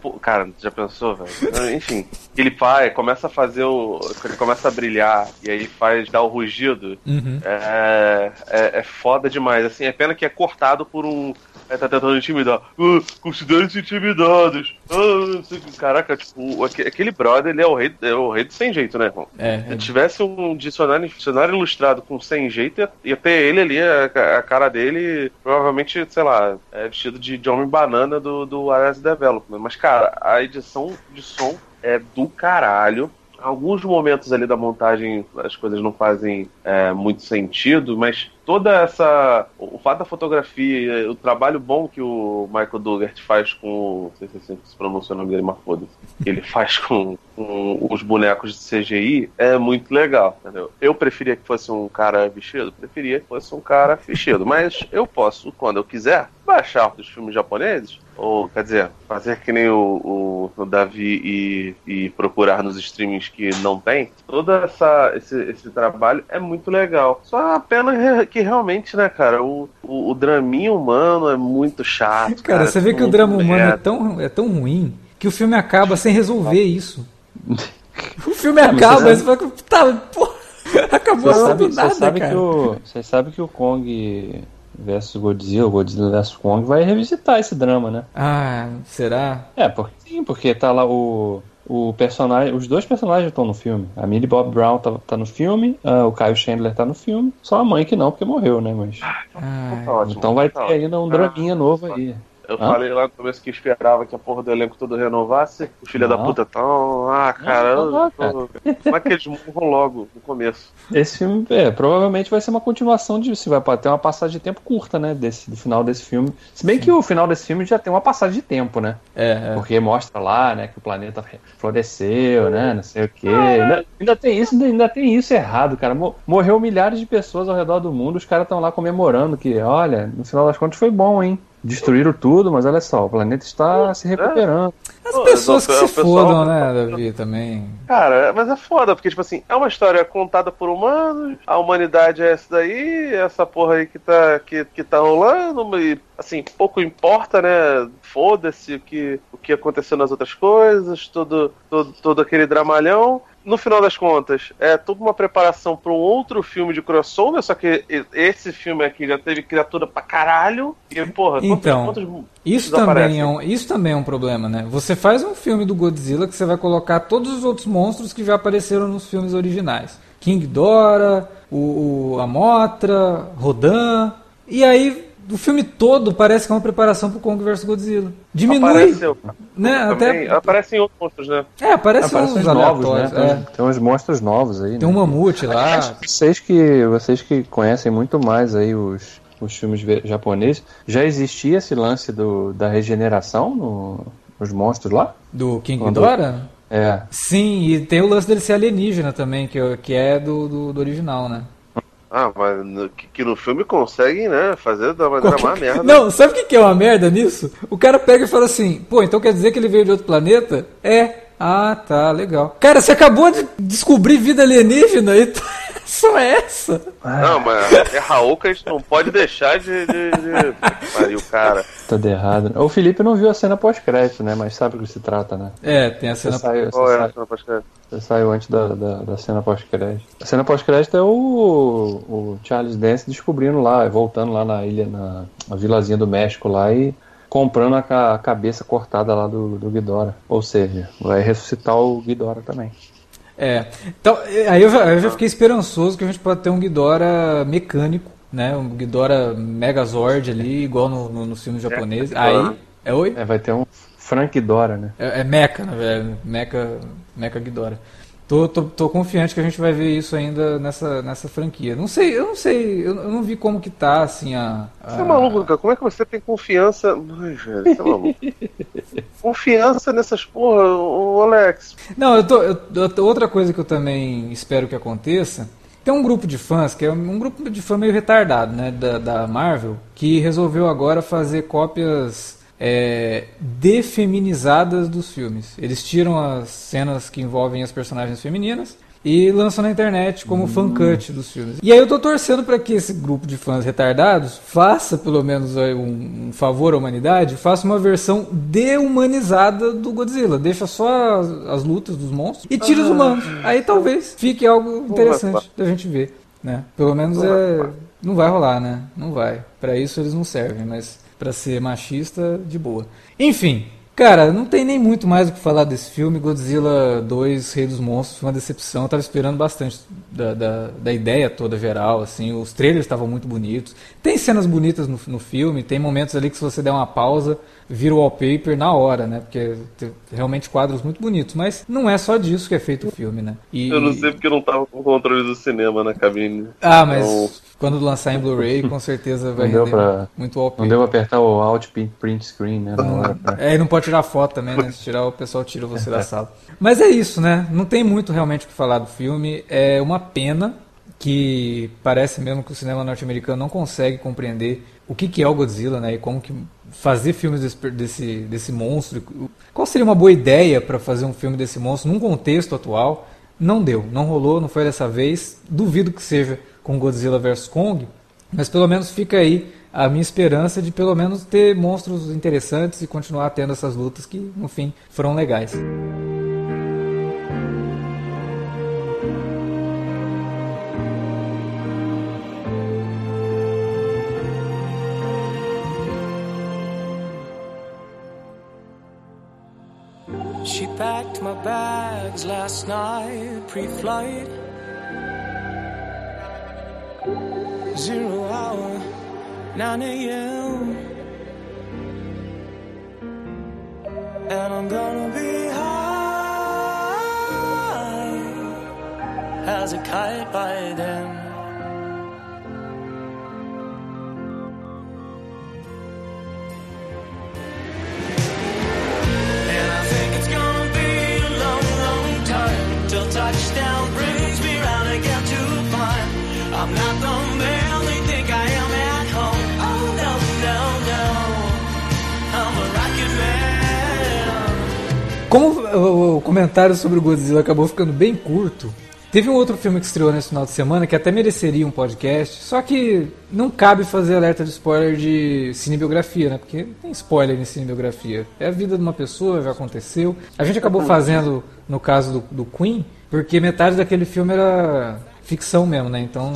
Pô, cara, já pensou, velho? Enfim, ele faz, começa a fazer o. Ele começa a brilhar e aí faz dar o rugido. Uhum. É, é, é foda demais. Assim, é pena que é cortado por um é, tá tentando intimidar. Uh, Considere-se intimidados. Uh, caraca, tipo, aquele brother, ele é o rei, é o rei do sem jeito, né, irmão? É, Se tivesse um dicionário, dicionário ilustrado com sem jeito, ia, ter ele ali, a, a, cara dele, provavelmente, sei lá, é vestido de, de homem banana do, do Arrest Development. Mas, cara, a edição de som é do caralho. Alguns momentos ali da montagem as coisas não fazem é, muito sentido, mas toda essa. O fato da fotografia, o trabalho bom que o Michael Dugart faz com. Não sei se assim se pronuncia o nome dele, mas foda-se. Ele faz com, com, os bonecos de CGI é muito legal, entendeu? Eu preferia que fosse um cara vestido? Preferia que fosse um cara vestido. Mas eu posso, quando eu quiser, baixar os filmes japoneses, ou quer dizer, fazer que nem o, o, o Davi e, e, procurar nos streamings que não tem. Todo essa, esse, esse trabalho é muito legal. Só a pena que realmente, né, cara, o, o, o draminho humano é muito chato. Cara, cara você vê que o drama humano é tão, é tão ruim que o filme acaba sem resolver isso. O filme acaba, mas você fala, tá, pô, acabou você sabe, nada, você sabe cara. Que o, você sabe que o Kong versus Godzilla, Godzilla versus Kong vai revisitar esse drama, né? Ah, será? É, porque sim, porque tá lá o o personagem, os dois personagens estão no filme. A Millie Bob Brown tá, tá no filme, uh, o Kyle Chandler tá no filme. Só a mãe que não, porque morreu, né? Mas. Ah, tá ótimo, então vai ter tá ainda um draminha novo aí. Eu Hã? falei lá no começo que esperava que a porra do elenco todo renovasse. Os filhos da puta tão. Ah, cara, Não, não, eu tô- como é que eles morram logo no começo? Esse filme, é, provavelmente vai ser uma continuação disso. Vai ter uma passagem de tempo curta, né? Desse, do final desse filme. Se bem que o final desse filme já tem uma passagem de tempo, né? É, é. Porque mostra lá, né, que o planeta floresceu, né? Não sei o quê. Ainda, ainda tem isso, ainda, tem isso errado, cara. Mo- Morreu milhares de pessoas ao redor do mundo, os caras estão lá comemorando que, olha, no final das contas foi bom, hein? Destruíram tudo, mas olha só, o planeta está se recuperando. As Pô, pessoas que o se pessoal- fodam, né, Davi, também. Cara, mas é foda, porque, tipo assim, é uma história contada por humanos, a humanidade é essa daí, essa porra aí que tá, que, que tá rolando, e, assim, pouco importa, né? Foda-se o que, o que aconteceu nas outras coisas, todo, todo, todo aquele dramalhão. No final das contas, é toda uma preparação para um outro filme de crossover, só que esse filme aqui já teve criatura pra caralho. E, porra, quantos- Então, quantos Isso desaparecem? também, é um, isso também é um problema, né? Você faz um filme do Godzilla que você vai colocar todos os outros monstros que já apareceram nos filmes originais. King Dora, o, o- a Motra, Rodan. E aí, o filme todo parece que é uma preparação pro Kong vs Godzilla. Diminui, Apareceu. né? Até, aparecem outros monstros, né? é, aparecem Aparecem uns novos, né? é. uns- tem uns monstros novos aí, Tem um né? mamute lá. Vocês que, vocês que conhecem muito mais aí os, os filmes japoneses, já existia esse lance do, da regeneração no, nos monstros lá? Do King Quando- Ghidorah? É. Sim, e tem o lance dele ser alienígena também, que, que é do, do, do original, né? Ah, mas no- que, que no filme conseguem, né? Fazer da maneira mais merda. Não, sabe o que que é uma merda nisso? O cara pega e fala assim, pô, então quer dizer que ele veio de outro planeta? É. Ah, tá, legal. Cara, você acabou de descobrir vida alienígena e só é essa. Não, mas é Raul que a gente não pode deixar de. de, de... Pariu, cara. Tá de errado. O Felipe não viu a cena pós-crédito, né? Mas sabe do que se trata, né? É, tem a Você cena. saiu, você Qual é? Não, pode crer. você saiu antes da, da, da cena pós-crédito. A cena pós-crédito é o, o Charles Dance descobrindo lá, voltando lá na ilha, na, na vilazinha do México lá e comprando a, ca- a cabeça cortada lá do, do Ghidorah. Ou seja, vai ressuscitar o Ghidorah também. É. Então, é, aí eu já, eu já fiquei esperançoso que a gente pode ter um Ghidorah mecânico, né? Um Ghidorah Megazord ali, igual no, no, nos filmes japoneses. Aí. É oi? É, vai ter um Frank Ghidorah, né? É, é Mecha, na verdade. Mecha, Mecha Ghidorah. Tô, tô, tô confiante que a gente vai ver isso ainda nessa, nessa franquia. Não sei, eu não sei, eu, eu não vi como que tá, assim, a... a- Você é maluco, cara? Como é que você tem confiança. Ai, velho, você é maluco. confiança nessas porra, ô Alex. Não, eu tô, eu- outra coisa que eu também espero que aconteça, tem um grupo de fãs, que é um grupo de fã meio retardado, né, da, da Marvel, que resolveu agora fazer cópias é, defeminizadas dos filmes. Eles tiram as cenas que envolvem as personagens femininas e lançam na internet como fan cut dos filmes. E aí eu tô torcendo para que esse grupo de fãs retardados faça pelo menos um, favor à humanidade, faça uma versão de-humanizada do Godzilla. Deixa só as, as lutas dos monstros e tira os humanos. Aí talvez fique algo interessante da gente ver, né? Pelo menos é não vai rolar, né? Não vai. Pra isso eles não servem, mas pra ser machista de boa. Enfim, Cara, não tem nem muito mais o que falar desse filme. Godzilla 2, Rei dos Monstros, foi uma decepção. Eu tava esperando bastante da, da, da ideia toda geral, assim. Os trailers estavam muito bonitos. Tem cenas bonitas no, no filme, tem momentos ali que se você der uma pausa, vira o wallpaper na hora, né? Porque tem realmente quadros muito bonitos. Mas não é só disso que é feito o filme, né? E- Eu não sei porque eu não tava com o controle do cinema na cabine. Ah, mas Então- quando lançar em Blu-ray, com certeza vai Não render pra- muito Não wallpaper. deu pra apertar o Alt print- Screen, né? Pra- É, e não pode tirar foto também, né? Se tirar, o pessoal tira você da sala. Mas é isso, né? Não tem muito realmente o que falar do filme. É uma pena que parece mesmo que o cinema norte-americano não consegue compreender o que, que é o Godzilla, né? E como que fazer filmes desse, desse, desse monstro. Qual seria uma boa ideia para fazer um filme desse monstro num contexto atual? Não deu, não rolou, não foi dessa vez. Duvido que seja com Godzilla vs Kong, mas pelo menos fica aí a minha esperança de pelo menos ter monstros interessantes e continuar tendo essas lutas que, no fim, foram legais. She packed my bags last night, pre-flight. Zero hour, 9 a.m. And I'm gonna be high as a kite by then. Como o, comentário sobre o Godzilla acabou ficando bem curto, teve um outro filme que estreou nesse final de semana que até mereceria um podcast, só que não cabe fazer alerta de spoiler de cinebiografia, né? Porque tem spoiler em cinebiografia. É a vida de uma pessoa, já aconteceu. A gente acabou fazendo, no caso do, do Queen, porque metade daquele filme era ficção mesmo, né? Então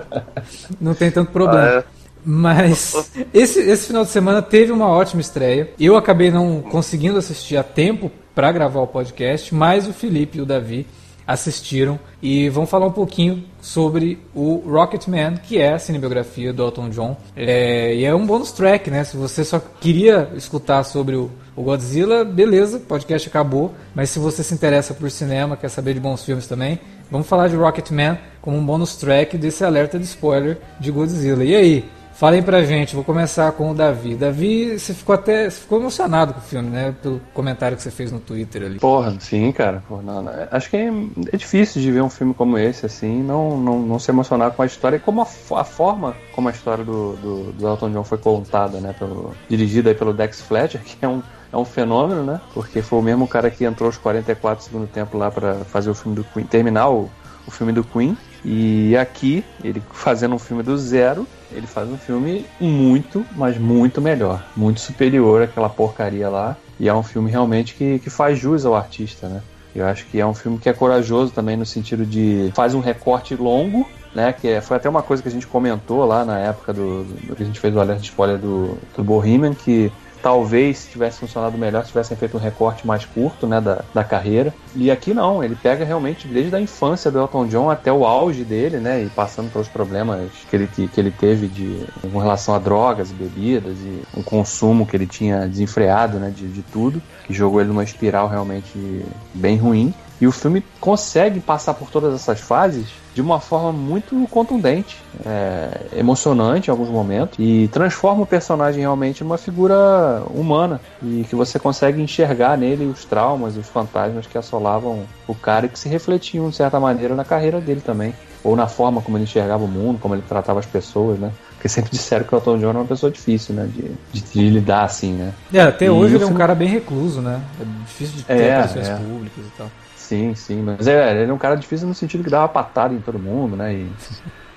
não tem tanto problema. Ah, é? Mas esse, esse final de semana teve uma ótima estreia. Eu acabei não conseguindo assistir a tempo para gravar o podcast, mas o Felipe e o Davi assistiram e vão falar um pouquinho sobre o Rocketman, que é a cinebiografia do Elton John. É, e é um bônus track, né? Se você só queria escutar sobre o, o Godzilla, beleza, o podcast acabou. Mas se você se interessa por cinema, quer saber de bons filmes também, vamos falar de Rocketman como um bônus track desse alerta de spoiler de Godzilla. E aí? Falem pra gente, vou começar com o Davi. Davi, você ficou até. Você ficou emocionado com o filme, né? Pelo comentário que você fez no Twitter ali. Porra, sim, cara. Porra, não, não. Acho que é, é difícil de ver um filme como esse, assim, não, não, não se emocionar com a história e como a, a forma como a história do, do, do Elton John foi contada, né? Pelo, dirigida aí pelo Dex Fletcher, que é um, é um fenômeno, né? Porque foi o mesmo cara que entrou aos 44 segundo tempo lá para fazer o filme do Queen, terminar o, o filme do Queen. E aqui, ele fazendo um filme do zero, ele faz um filme muito, mas muito melhor, muito superior àquela porcaria lá. E é um filme realmente que, que faz jus ao artista, né? Eu acho que é um filme que é corajoso também no sentido de faz um recorte longo, né? Que é, foi até uma coisa que a gente comentou lá na época do, do que a gente fez o alerta de spoiler do, do Bohemian, que talvez se tivesse funcionado melhor se tivessem feito um recorte mais curto né, da, da carreira. E aqui não, ele pega realmente desde a infância do Elton John até o auge dele, né? E passando pelos problemas que ele, que, que ele teve de, com relação a drogas e bebidas e um consumo que ele tinha desenfreado né, de, de tudo, que jogou ele numa espiral realmente bem ruim. E o filme consegue passar por todas essas fases de uma forma muito contundente, é, emocionante em alguns momentos, e transforma o personagem realmente numa figura humana, e que você consegue enxergar nele os traumas, os fantasmas que assolavam o cara e que se refletiam, de certa maneira, na carreira dele também. Ou na forma como ele enxergava o mundo, como ele tratava as pessoas, né? Porque sempre disseram que o Elton John era uma pessoa difícil, né? De, de, de lidar assim, né? É, até E hoje ele é um filme- cara bem recluso, né? É difícil de ter É, é. públicas e tal. Sim, sim, mas é, ele é um cara difícil no sentido que dava patada em todo mundo, né? E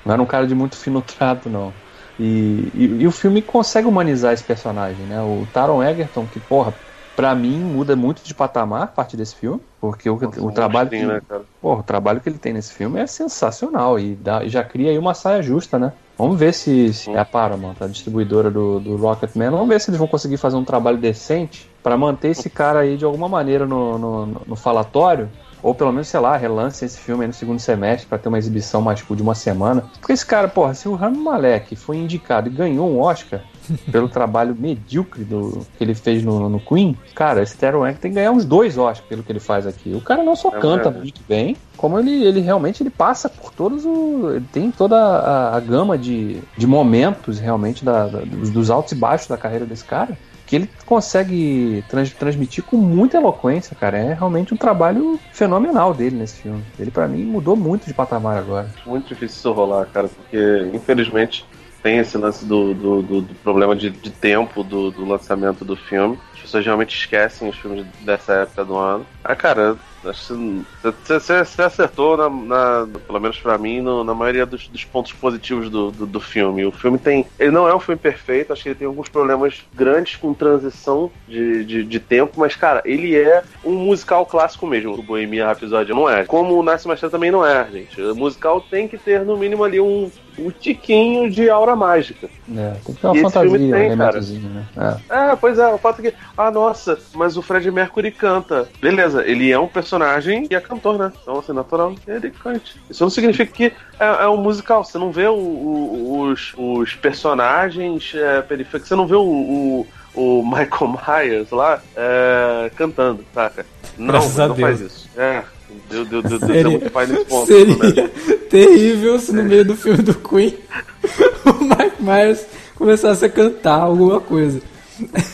não era um cara de muito fino trato, não. E, e, e o filme consegue humanizar esse personagem, né? O Taron Egerton, que, porra, pra mim muda muito de patamar a partir desse filme, porque o, o trabalho que, né, porra, o trabalho que ele tem nesse filme é sensacional e dá- e já cria aí uma saia justa, né? Vamos ver se, se a Paramount, a distribuidora do, do Rocketman, vamos ver se eles vão conseguir fazer um trabalho decente pra manter esse cara aí de alguma maneira no, no, no falatório. Ou pelo menos, sei lá, relance esse filme aí no segundo semestre pra ter uma exibição mais tipo, de uma semana. Porque esse cara, porra, se o Rami Malek foi indicado e ganhou um Oscar pelo trabalho medíocre do, que ele fez no, no Queen, cara, esse Taron Egerton tem que ganhar uns dois Oscars pelo que ele faz aqui. O cara não só É canta verdade. muito bem, como ele, ele realmente ele passa por todos o. Ele tem toda a, a gama de, de momentos realmente da, da- dos, dos altos e baixos da carreira desse cara. Que ele consegue trans- transmitir com muita eloquência, cara. É realmente um trabalho fenomenal dele nesse filme. Ele, pra mim, mudou muito de patamar agora. Muito difícil isso rolar, cara, porque infelizmente tem esse lance do, do, do- do problema de, de tempo do lançamento do filme. As pessoas realmente esquecem os filmes dessa época do ano. Ah, cara, Acho que você- acertou, na, na- pelo menos pra mim, no- na maioria dos, dos pontos positivos do, do, do filme. O filme tem. Ele não é um filme perfeito, acho que ele tem alguns problemas grandes com transição de, de, de tempo, mas, cara, ele é um musical clássico mesmo. O Bohemian Rhapsody não é. Como o Nasce Machado também não é, gente. O musical tem que ter, no mínimo, ali um, um tiquinho de aura mágica. É, tem que ter uma E fantasia, um tem, elementozinho, né? É. É, pois é, o fato é que, ah, nossa, mas o Fred Mercury canta. Beleza, ele é um personagem e é cantor, né? Então, assim, natural ele cante. Isso não significa que é, é um musical. Você não vê o- o- os, os personagens é, periféricos, você não vê o, o, o Michael Myers lá é, cantando, saca? Não, não faz isso. É, Deus, Deus, Deus, Deus, Seria- é muito pai nesse ponto. Seria terrível se no meio do filme do Queen o Mike Myers começasse a cantar alguma coisa.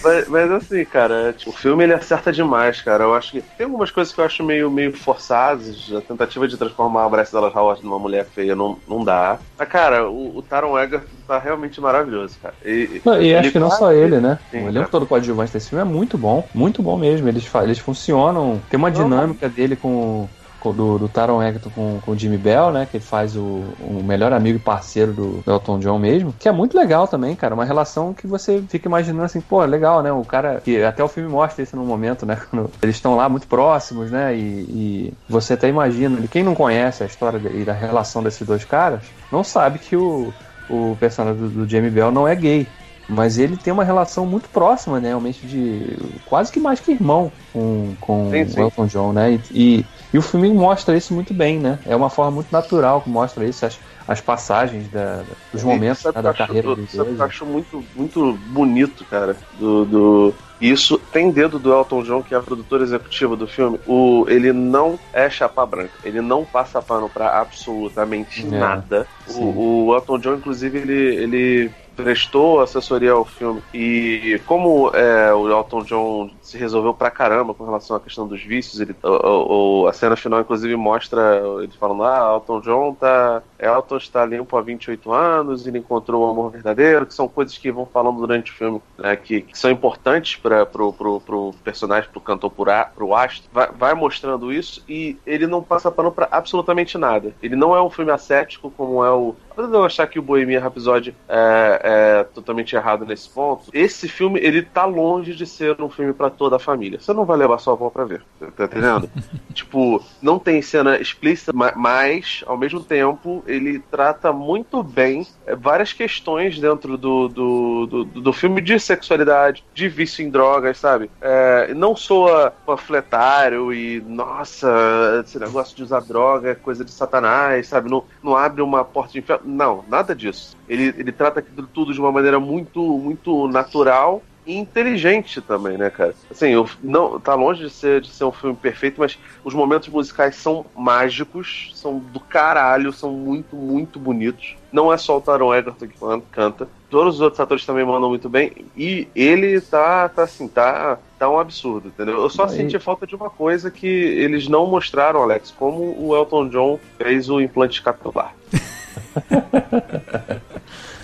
Mas, mas assim, cara, tipo, o filme ele acerta demais, cara. Eu acho que tem algumas coisas que eu acho meio, meio forçadas. A tentativa de transformar a Bryce Dallas Howard numa mulher feia não, não dá. Mas, cara, o, o Taron Egerton tá realmente maravilhoso, cara. E, Não, e acho que não só ele, né? Sim, o cara. elenco todo coadjuvante desse filme é muito bom, muito bom mesmo. Eles, eles funcionam. Tem uma Não, dinâmica dele com, com- do, do Taron Egerton com, com o Jimmy Bell, né? Que ele faz o, o melhor amigo e parceiro do, Elton John mesmo. Que é muito legal também, cara. Uma relação que você fica imaginando assim, pô, legal, né? O cara. Que até o filme mostra isso no momento, né? Quando eles estão lá muito próximos, né? E, e você até imagina. Quem não conhece a história e da relação desses dois caras, não sabe que o, o personagem do, do Jamie Bell não é gay. Mas ele tem uma relação muito próxima, né? Realmente de. quase que mais que irmão com, com Sim, sim. o Elton John, né? E, e, e o filme mostra isso muito bem, né? É uma forma muito natural que mostra isso, as, as passagens da, dos momentos né, da carreira acho- dos dois. eu acho muito, muito bonito, cara, do, do- Isso tem dedo do Elton John, que é a produtora executiva do filme. O, ele não é chapa branca. Ele não passa pano pra absolutamente É, nada. O, o Elton John, inclusive, ele, ele prestou assessoria ao filme. E como é, o Elton John se resolveu pra caramba com relação à questão dos vícios, ele, o, o- a cena final, inclusive, mostra ele falando: Ah, Elton John tá. Elton está limpo há 28 anos, ele encontrou o amor verdadeiro, que são coisas que vão falando durante o filme, né, que, que são importantes para pro, pro, pro personagem, pro cantor, pro, pro astro. Vai, vai mostrando isso e ele não passa pano pra absolutamente nada. Ele não é um filme ascético como é o. Apesar de eu achar que o Bohemian Rhapsody é, é totalmente errado nesse ponto, esse filme ele tá longe de ser um filme pra toda a família. Você não vai levar sua avó pra ver, tá entendendo? tipo, não tem cena explícita, ma- mas ao mesmo tempo ele trata muito bem é, várias questões dentro do, do, do, do filme de sexualidade, de vício em drogas, sabe? É, não soa panfletário e, nossa, esse negócio de usar droga é coisa de satanás, sabe? Não, não abre uma porta de inferno. Não, nada disso. Ele, ele trata aquilo tudo de uma maneira muito, muito natural e inteligente também, né, cara? Assim, eu, não, tá longe de ser, de ser um filme perfeito, mas os momentos musicais são mágicos, são do caralho, são muito, muito bonitos. Não é só o Taron Egerton que can- canta. Todos os outros atores também mandam muito bem. E ele tá, tá assim, tá, tá um absurdo, entendeu? Eu só Aí- senti falta de uma coisa que eles não mostraram, Alex, como o Elton John fez o implante capilar.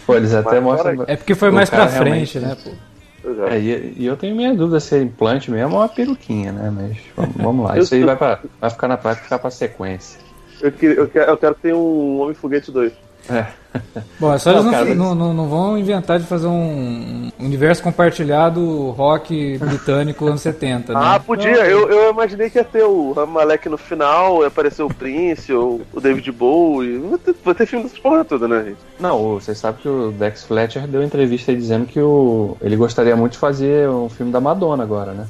Pô, eles até Mas mostram. É porque foi O mais pra frente, né, realmente- pô? É. É, e, e eu tenho minha dúvida se é implante mesmo ou uma peruquinha, né? Mas vamos, vamos lá. Isso aí vai, pra, vai ficar na prática ficar pra sequência. Eu, queria- eu quero, eu quero ter um Homem-Foguete 2. É. Bom, é só Não, eles não, cara, mas- não, não, não vão inventar de fazer um universo compartilhado rock britânico anos 70, né? Ah, podia. Eu, eu imaginei que ia ter o Ramalek no final, ia aparecer o Prince, ou o David Bowie. Vai ter, vai ter filme dessas porra toda, né, gente? Não, o- vocês sabem que o Dex Fletcher deu entrevista aí dizendo que o, ele gostaria muito de fazer um filme da Madonna agora, né?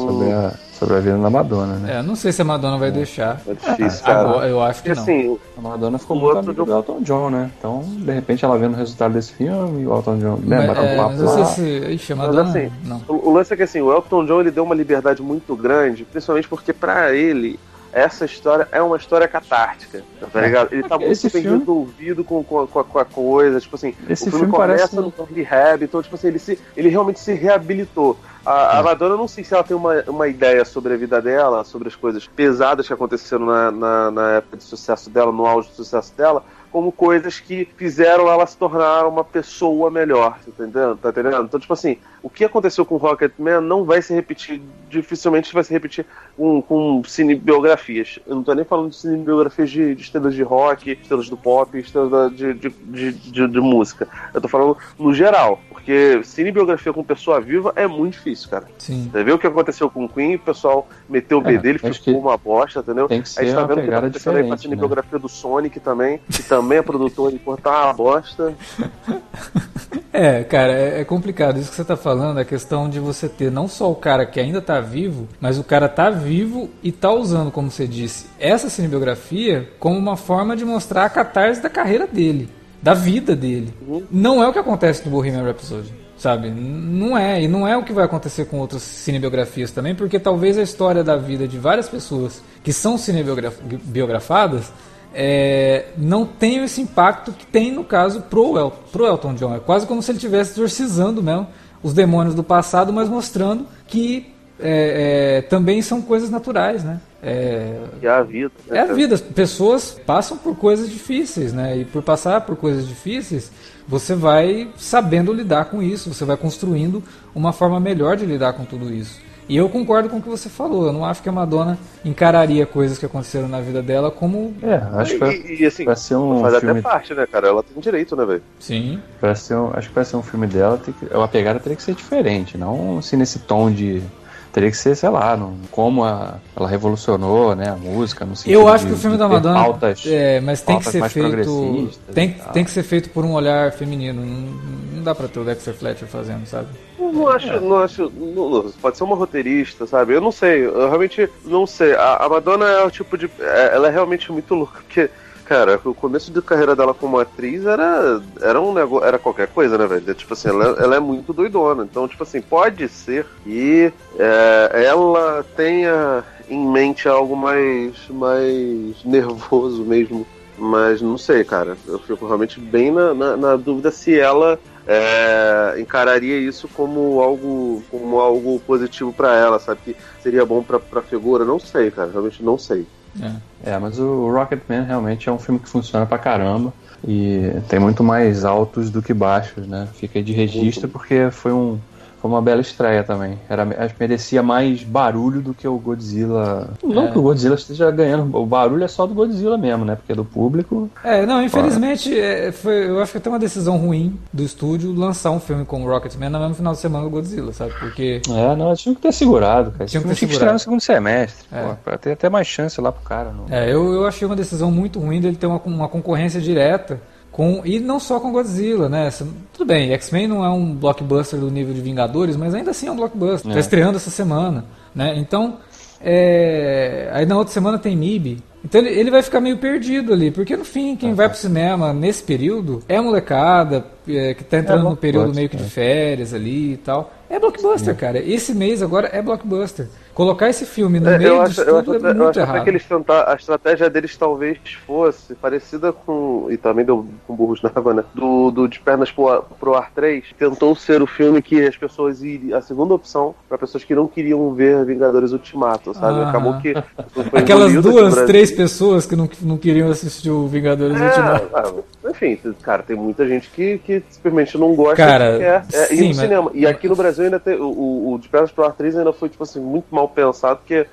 Sobre a, sobre a vida da Madonna, né? É, não sei se a Madonna vai deixar. É difícil, cara. Agora, eu acho que Porque não. assim, A Madonna ficou muito amiga do- Elton John, né? Então, de repente, ela vendo o resultado desse filme, o Elton John, né? Mas, é, mas lá. sei se. Ixi, a Mas Madonna. assim, não. O, o lance é que assim, o Elton John ele deu uma liberdade muito grande, principalmente porque pra ele essa história é uma história catártica, tá ligado? Ele tá muito Esse bem filme- resolvido com, com, a- com, com a coisa, tipo assim, Esse o filme, filme começa parece- no rehab, então tipo assim, ele, se, ele realmente se reabilitou. A, a Madonna, eu não sei se ela tem uma, uma ideia sobre a vida dela, sobre as coisas pesadas que aconteceram na, na, na época de sucesso dela, no auge do sucesso dela, como coisas que fizeram ela se tornar uma pessoa melhor, tá entendendo? Tá entendendo? Então, tipo assim, o que aconteceu com Rocketman não vai se repetir, dificilmente vai se repetir com, com cinebiografias. Eu não tô nem falando de cinebiografias de, de estrelas de rock, estrelas do pop, estrelas da- de, de, de, de- música. Eu tô falando no geral, porque cinebiografia com pessoa viva é muito difícil, cara. Sim. Você viu o que aconteceu com o Queen? O pessoal meteu o B É, dele, ficou uma bosta, entendeu? tem que a gente ser tá vendo o que tá acontecendo aí com a né? cinebiografia do Sonic também, que também é produtor e tá uma bosta. É, cara, é, é complicado. Isso que você tá falando, a questão de você ter não só o cara que ainda tá vivo, mas o cara tá vivo e tá usando, como você disse, essa cinebiografia como uma forma de mostrar a catarse da carreira dele, da vida dele. Não é o que acontece no Bohemian Rhapsody, sabe? Não é, e não é o que vai acontecer com outras cinebiografias também, porque talvez a história da vida de várias pessoas que são cinebiografadas é, não tenham esse impacto que tem no caso pro, El, pro Elton John. É quase como se ele estivesse exorcizando mesmo os demônios do passado, mas mostrando que é, é, também são coisas naturais, né? É, é a vida. né, é a vida. As pessoas passam por coisas difíceis, né? E por passar por coisas difíceis, você vai sabendo lidar com isso, você vai construindo uma forma melhor de lidar com tudo isso. E eu concordo com o que você falou. Eu não acho que a Madonna encararia coisas que aconteceram na vida dela como. É, acho que vai, E, e, assim, vai ser um faz filme. até parte, né, cara? Ela tem direito, né, velho? Sim. Pra ser um, acho que pra ser um filme dela, tem que, a pegada teria que ser diferente, não assim nesse tom de. Teria que ser, sei lá, no, como a, ela revolucionou né, a música. No sentido Eu acho de- que o filme da Madonna. Pautas, é, mas tem que ser feito. Tem, tem que ser feito por um olhar feminino. Não, não dá pra ter o Dexter Fletcher fazendo, sabe? Eu Não acho, não acho. não- não, pode ser uma roteirista, sabe? Eu não sei. Eu realmente não sei. A, a Madonna é o tipo de. é- ela é realmente muito louca, porque. Cara, o começo de carreira dela como atriz era, era um negócio, era qualquer coisa, né, velho? Tipo assim, ela, ela é muito doidona. Então, tipo assim, pode ser que é, ela tenha em mente algo mais, mais nervoso mesmo. Mas não sei, cara. Eu fico realmente bem na, na, na dúvida se ela é, encararia isso como algo, como algo positivo pra ela, sabe? Que seria bom pra, pra figura. Não sei, cara. Realmente não sei. É. É, mas o Rocketman realmente é um filme que funciona pra caramba. E tem muito mais altos do que baixos, né? Fica de registro porque foi, um, foi uma bela estreia também. Era, acho que merecia mais barulho do que o Godzilla. Não É. que o Godzilla esteja ganhando, o barulho é só do Godzilla mesmo, né? Porque é do público. É, não, infelizmente, é, foi, eu acho que até uma decisão ruim do estúdio lançar um filme como Rocketman no mesmo final de semana do Godzilla, sabe? Porque. É, não, tinha que ter segurado, cara. Tinha que ter tinha segurado. no segundo semestre, É. pô, pra ter até mais chance lá pro cara. Não. É, eu, eu achei uma decisão muito ruim dele ter uma, uma concorrência direta com. E não só com Godzilla, né? Tudo bem, X-Men não é um blockbuster do nível de Vingadores, mas ainda assim é um blockbuster. Tá É. estreando essa semana, né? Então. é, Aí na outra semana tem MIB. Então ele, ele vai ficar meio perdido ali, porque no fim, quem vai pro cinema nesse período é a molecada é, que tá entrando no período meio que de é. férias ali e tal. É blockbuster, cara. Esse mês agora é blockbuster. Colocar esse filme no É, meio disso acho, eu acho, tudo até- é muito acho errado. que eles tentar, a estratégia deles talvez fosse parecida com. E também deu com burros na água, né? Do, do De Pernas pro, Ar- pro Ar 3. Tentou ser o filme que as pessoas iriam. A segunda opção para pessoas que não queriam ver Vingadores Ultimato, sabe? Aham. Acabou que. foi Aquelas duas, três pessoas que não, não queriam assistir o Vingadores Ultimato. É, ah, enfim, cara, tem muita gente que, que simplesmente não gosta Cara, que quer é, ir sim, no mas- cinema. E aqui no Brasil ainda tem. O, o, o De Pernas pro Ar 3 ainda foi, tipo assim, muito mal pensado, porque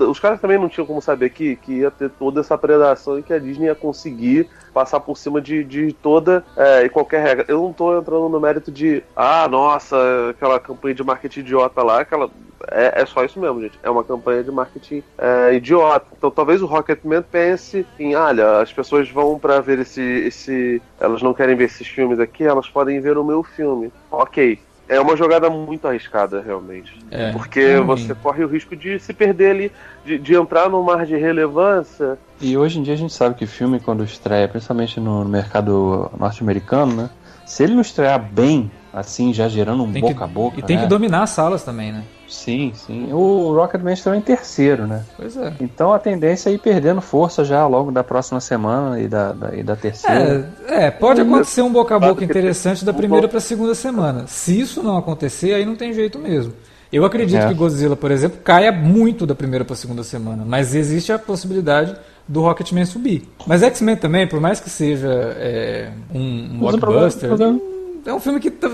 os caras também não tinham como saber que, que ia ter toda essa predação e que a Disney ia conseguir passar por cima de, de toda é, e qualquer regra. Eu não tô entrando no mérito de, ah, nossa, aquela campanha de marketing idiota lá, aquela. É, é só isso mesmo, gente. É uma campanha de marketing é, idiota. Então talvez o Rocketman pense em, olha, as pessoas vão pra ver esse, esse. Elas não querem ver esses filmes aqui, elas podem ver o meu filme. Ok. É uma jogada muito arriscada, realmente. É, Porque você corre o risco de se perder ali, de, de entrar num mar de relevância. E hoje em dia a gente sabe que filme, quando estreia, principalmente no mercado norte-americano, né? Se ele não estrear bem, assim, já gerando um Tem boca que, a boca. e tem né? que dominar as salas também, né? Sim, sim. O Rocketman estreou em terceiro, né? Pois é. Então a tendência é ir perdendo força já ao longo da próxima semana e da, da- e da terceira. É, é, pode acontecer um boca a boca interessante da primeira para a segunda semana. Se isso não acontecer, aí não tem jeito mesmo. Eu acredito É. que Godzilla, por exemplo, caia muito da primeira para a segunda semana, mas existe a possibilidade do Rocketman subir. Mas X-Men também, por mais que seja é, um, um blockbuster, problema- é um filme que tá-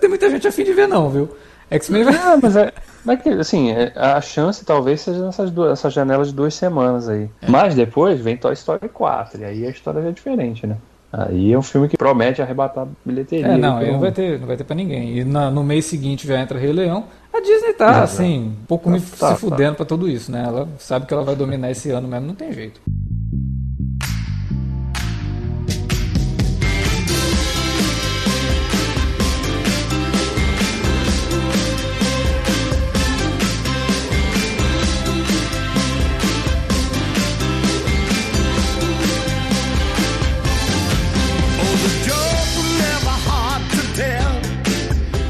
tem muita gente a fim de ver não, viu? X-Men vai... Ah, mas é. Mas que, assim, é- a chance talvez seja nessas duas, essa janela de duas semanas aí. É. Mas depois vem Toy Story 4, e aí a história já é diferente, né? Aí é um filme que promete arrebatar bilheteria. É, não, aí aí não vai ter, não vai ter pra ninguém. E na- no mês seguinte já entra Rei Leão. A Disney tá, assim, um pouco me Tá, se tá. fudendo pra tudo isso, né? Ela sabe que ela vai dominar esse ano mesmo, não tem jeito.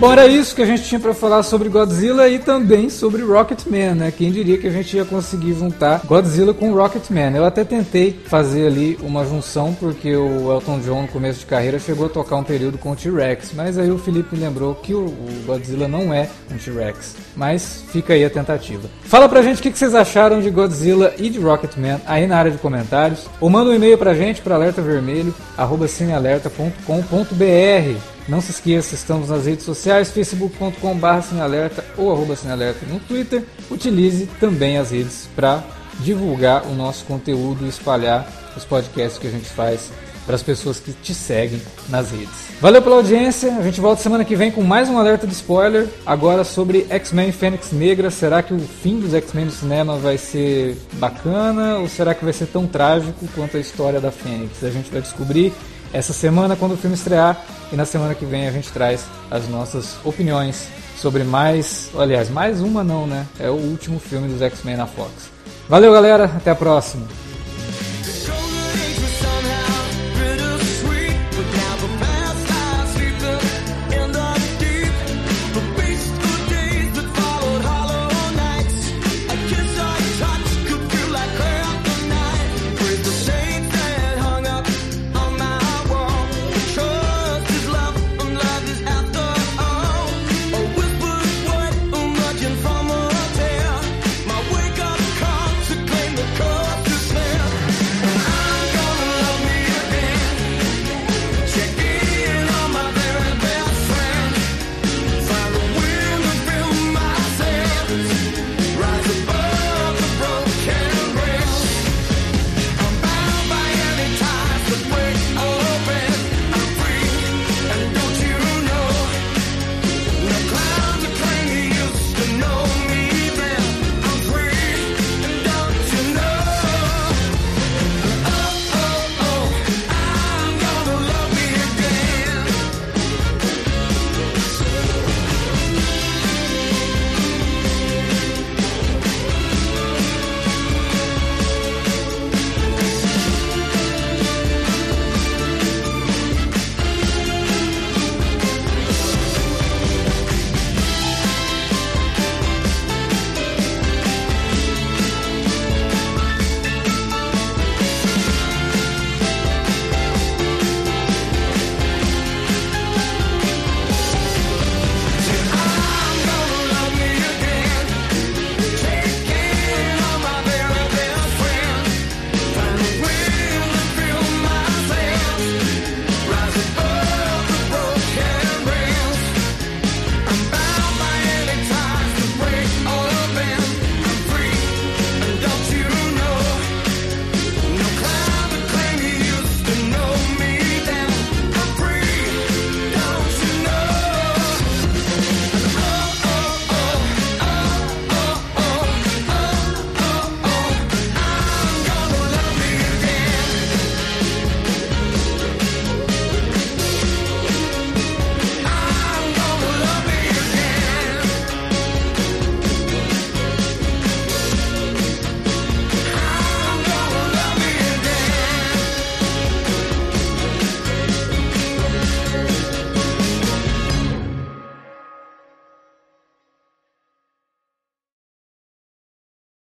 Bom, era isso que a gente tinha pra falar sobre Godzilla e também sobre Rocketman, né? Quem diria que a gente ia conseguir juntar Godzilla com Rocketman? Eu até tentei fazer ali uma junção, porque o Elton John, no começo de carreira, chegou a tocar um período com o T-Rex, mas aí o Felipe me lembrou que o, Godzilla não é um T-Rex. Mas fica aí a tentativa. Fala pra gente o que que vocês acharam de Godzilla e de Rocketman aí na área de comentários, ou manda um e-mail pra gente para alertavermelho@cinealerta.com.br. Não se esqueça, estamos nas redes sociais, facebook.com.br ou arroba cinealerta no Twitter. Utilize também as redes para divulgar o nosso conteúdo e espalhar os podcasts que a gente faz para as pessoas que te seguem nas redes. Valeu pela audiência, a gente volta semana que vem com mais um alerta de spoiler, agora sobre X-Men Fênix Negra. Será que o fim dos X-Men no cinema vai ser bacana ou será que vai ser tão trágico quanto a história da Fênix? A gente vai descobrir essa semana quando o filme estrear e na semana que vem a gente traz as nossas opiniões sobre mais, aliás, mais uma não, né? É o último filme dos X-Men na Fox. Valeu, galera, até a próxima.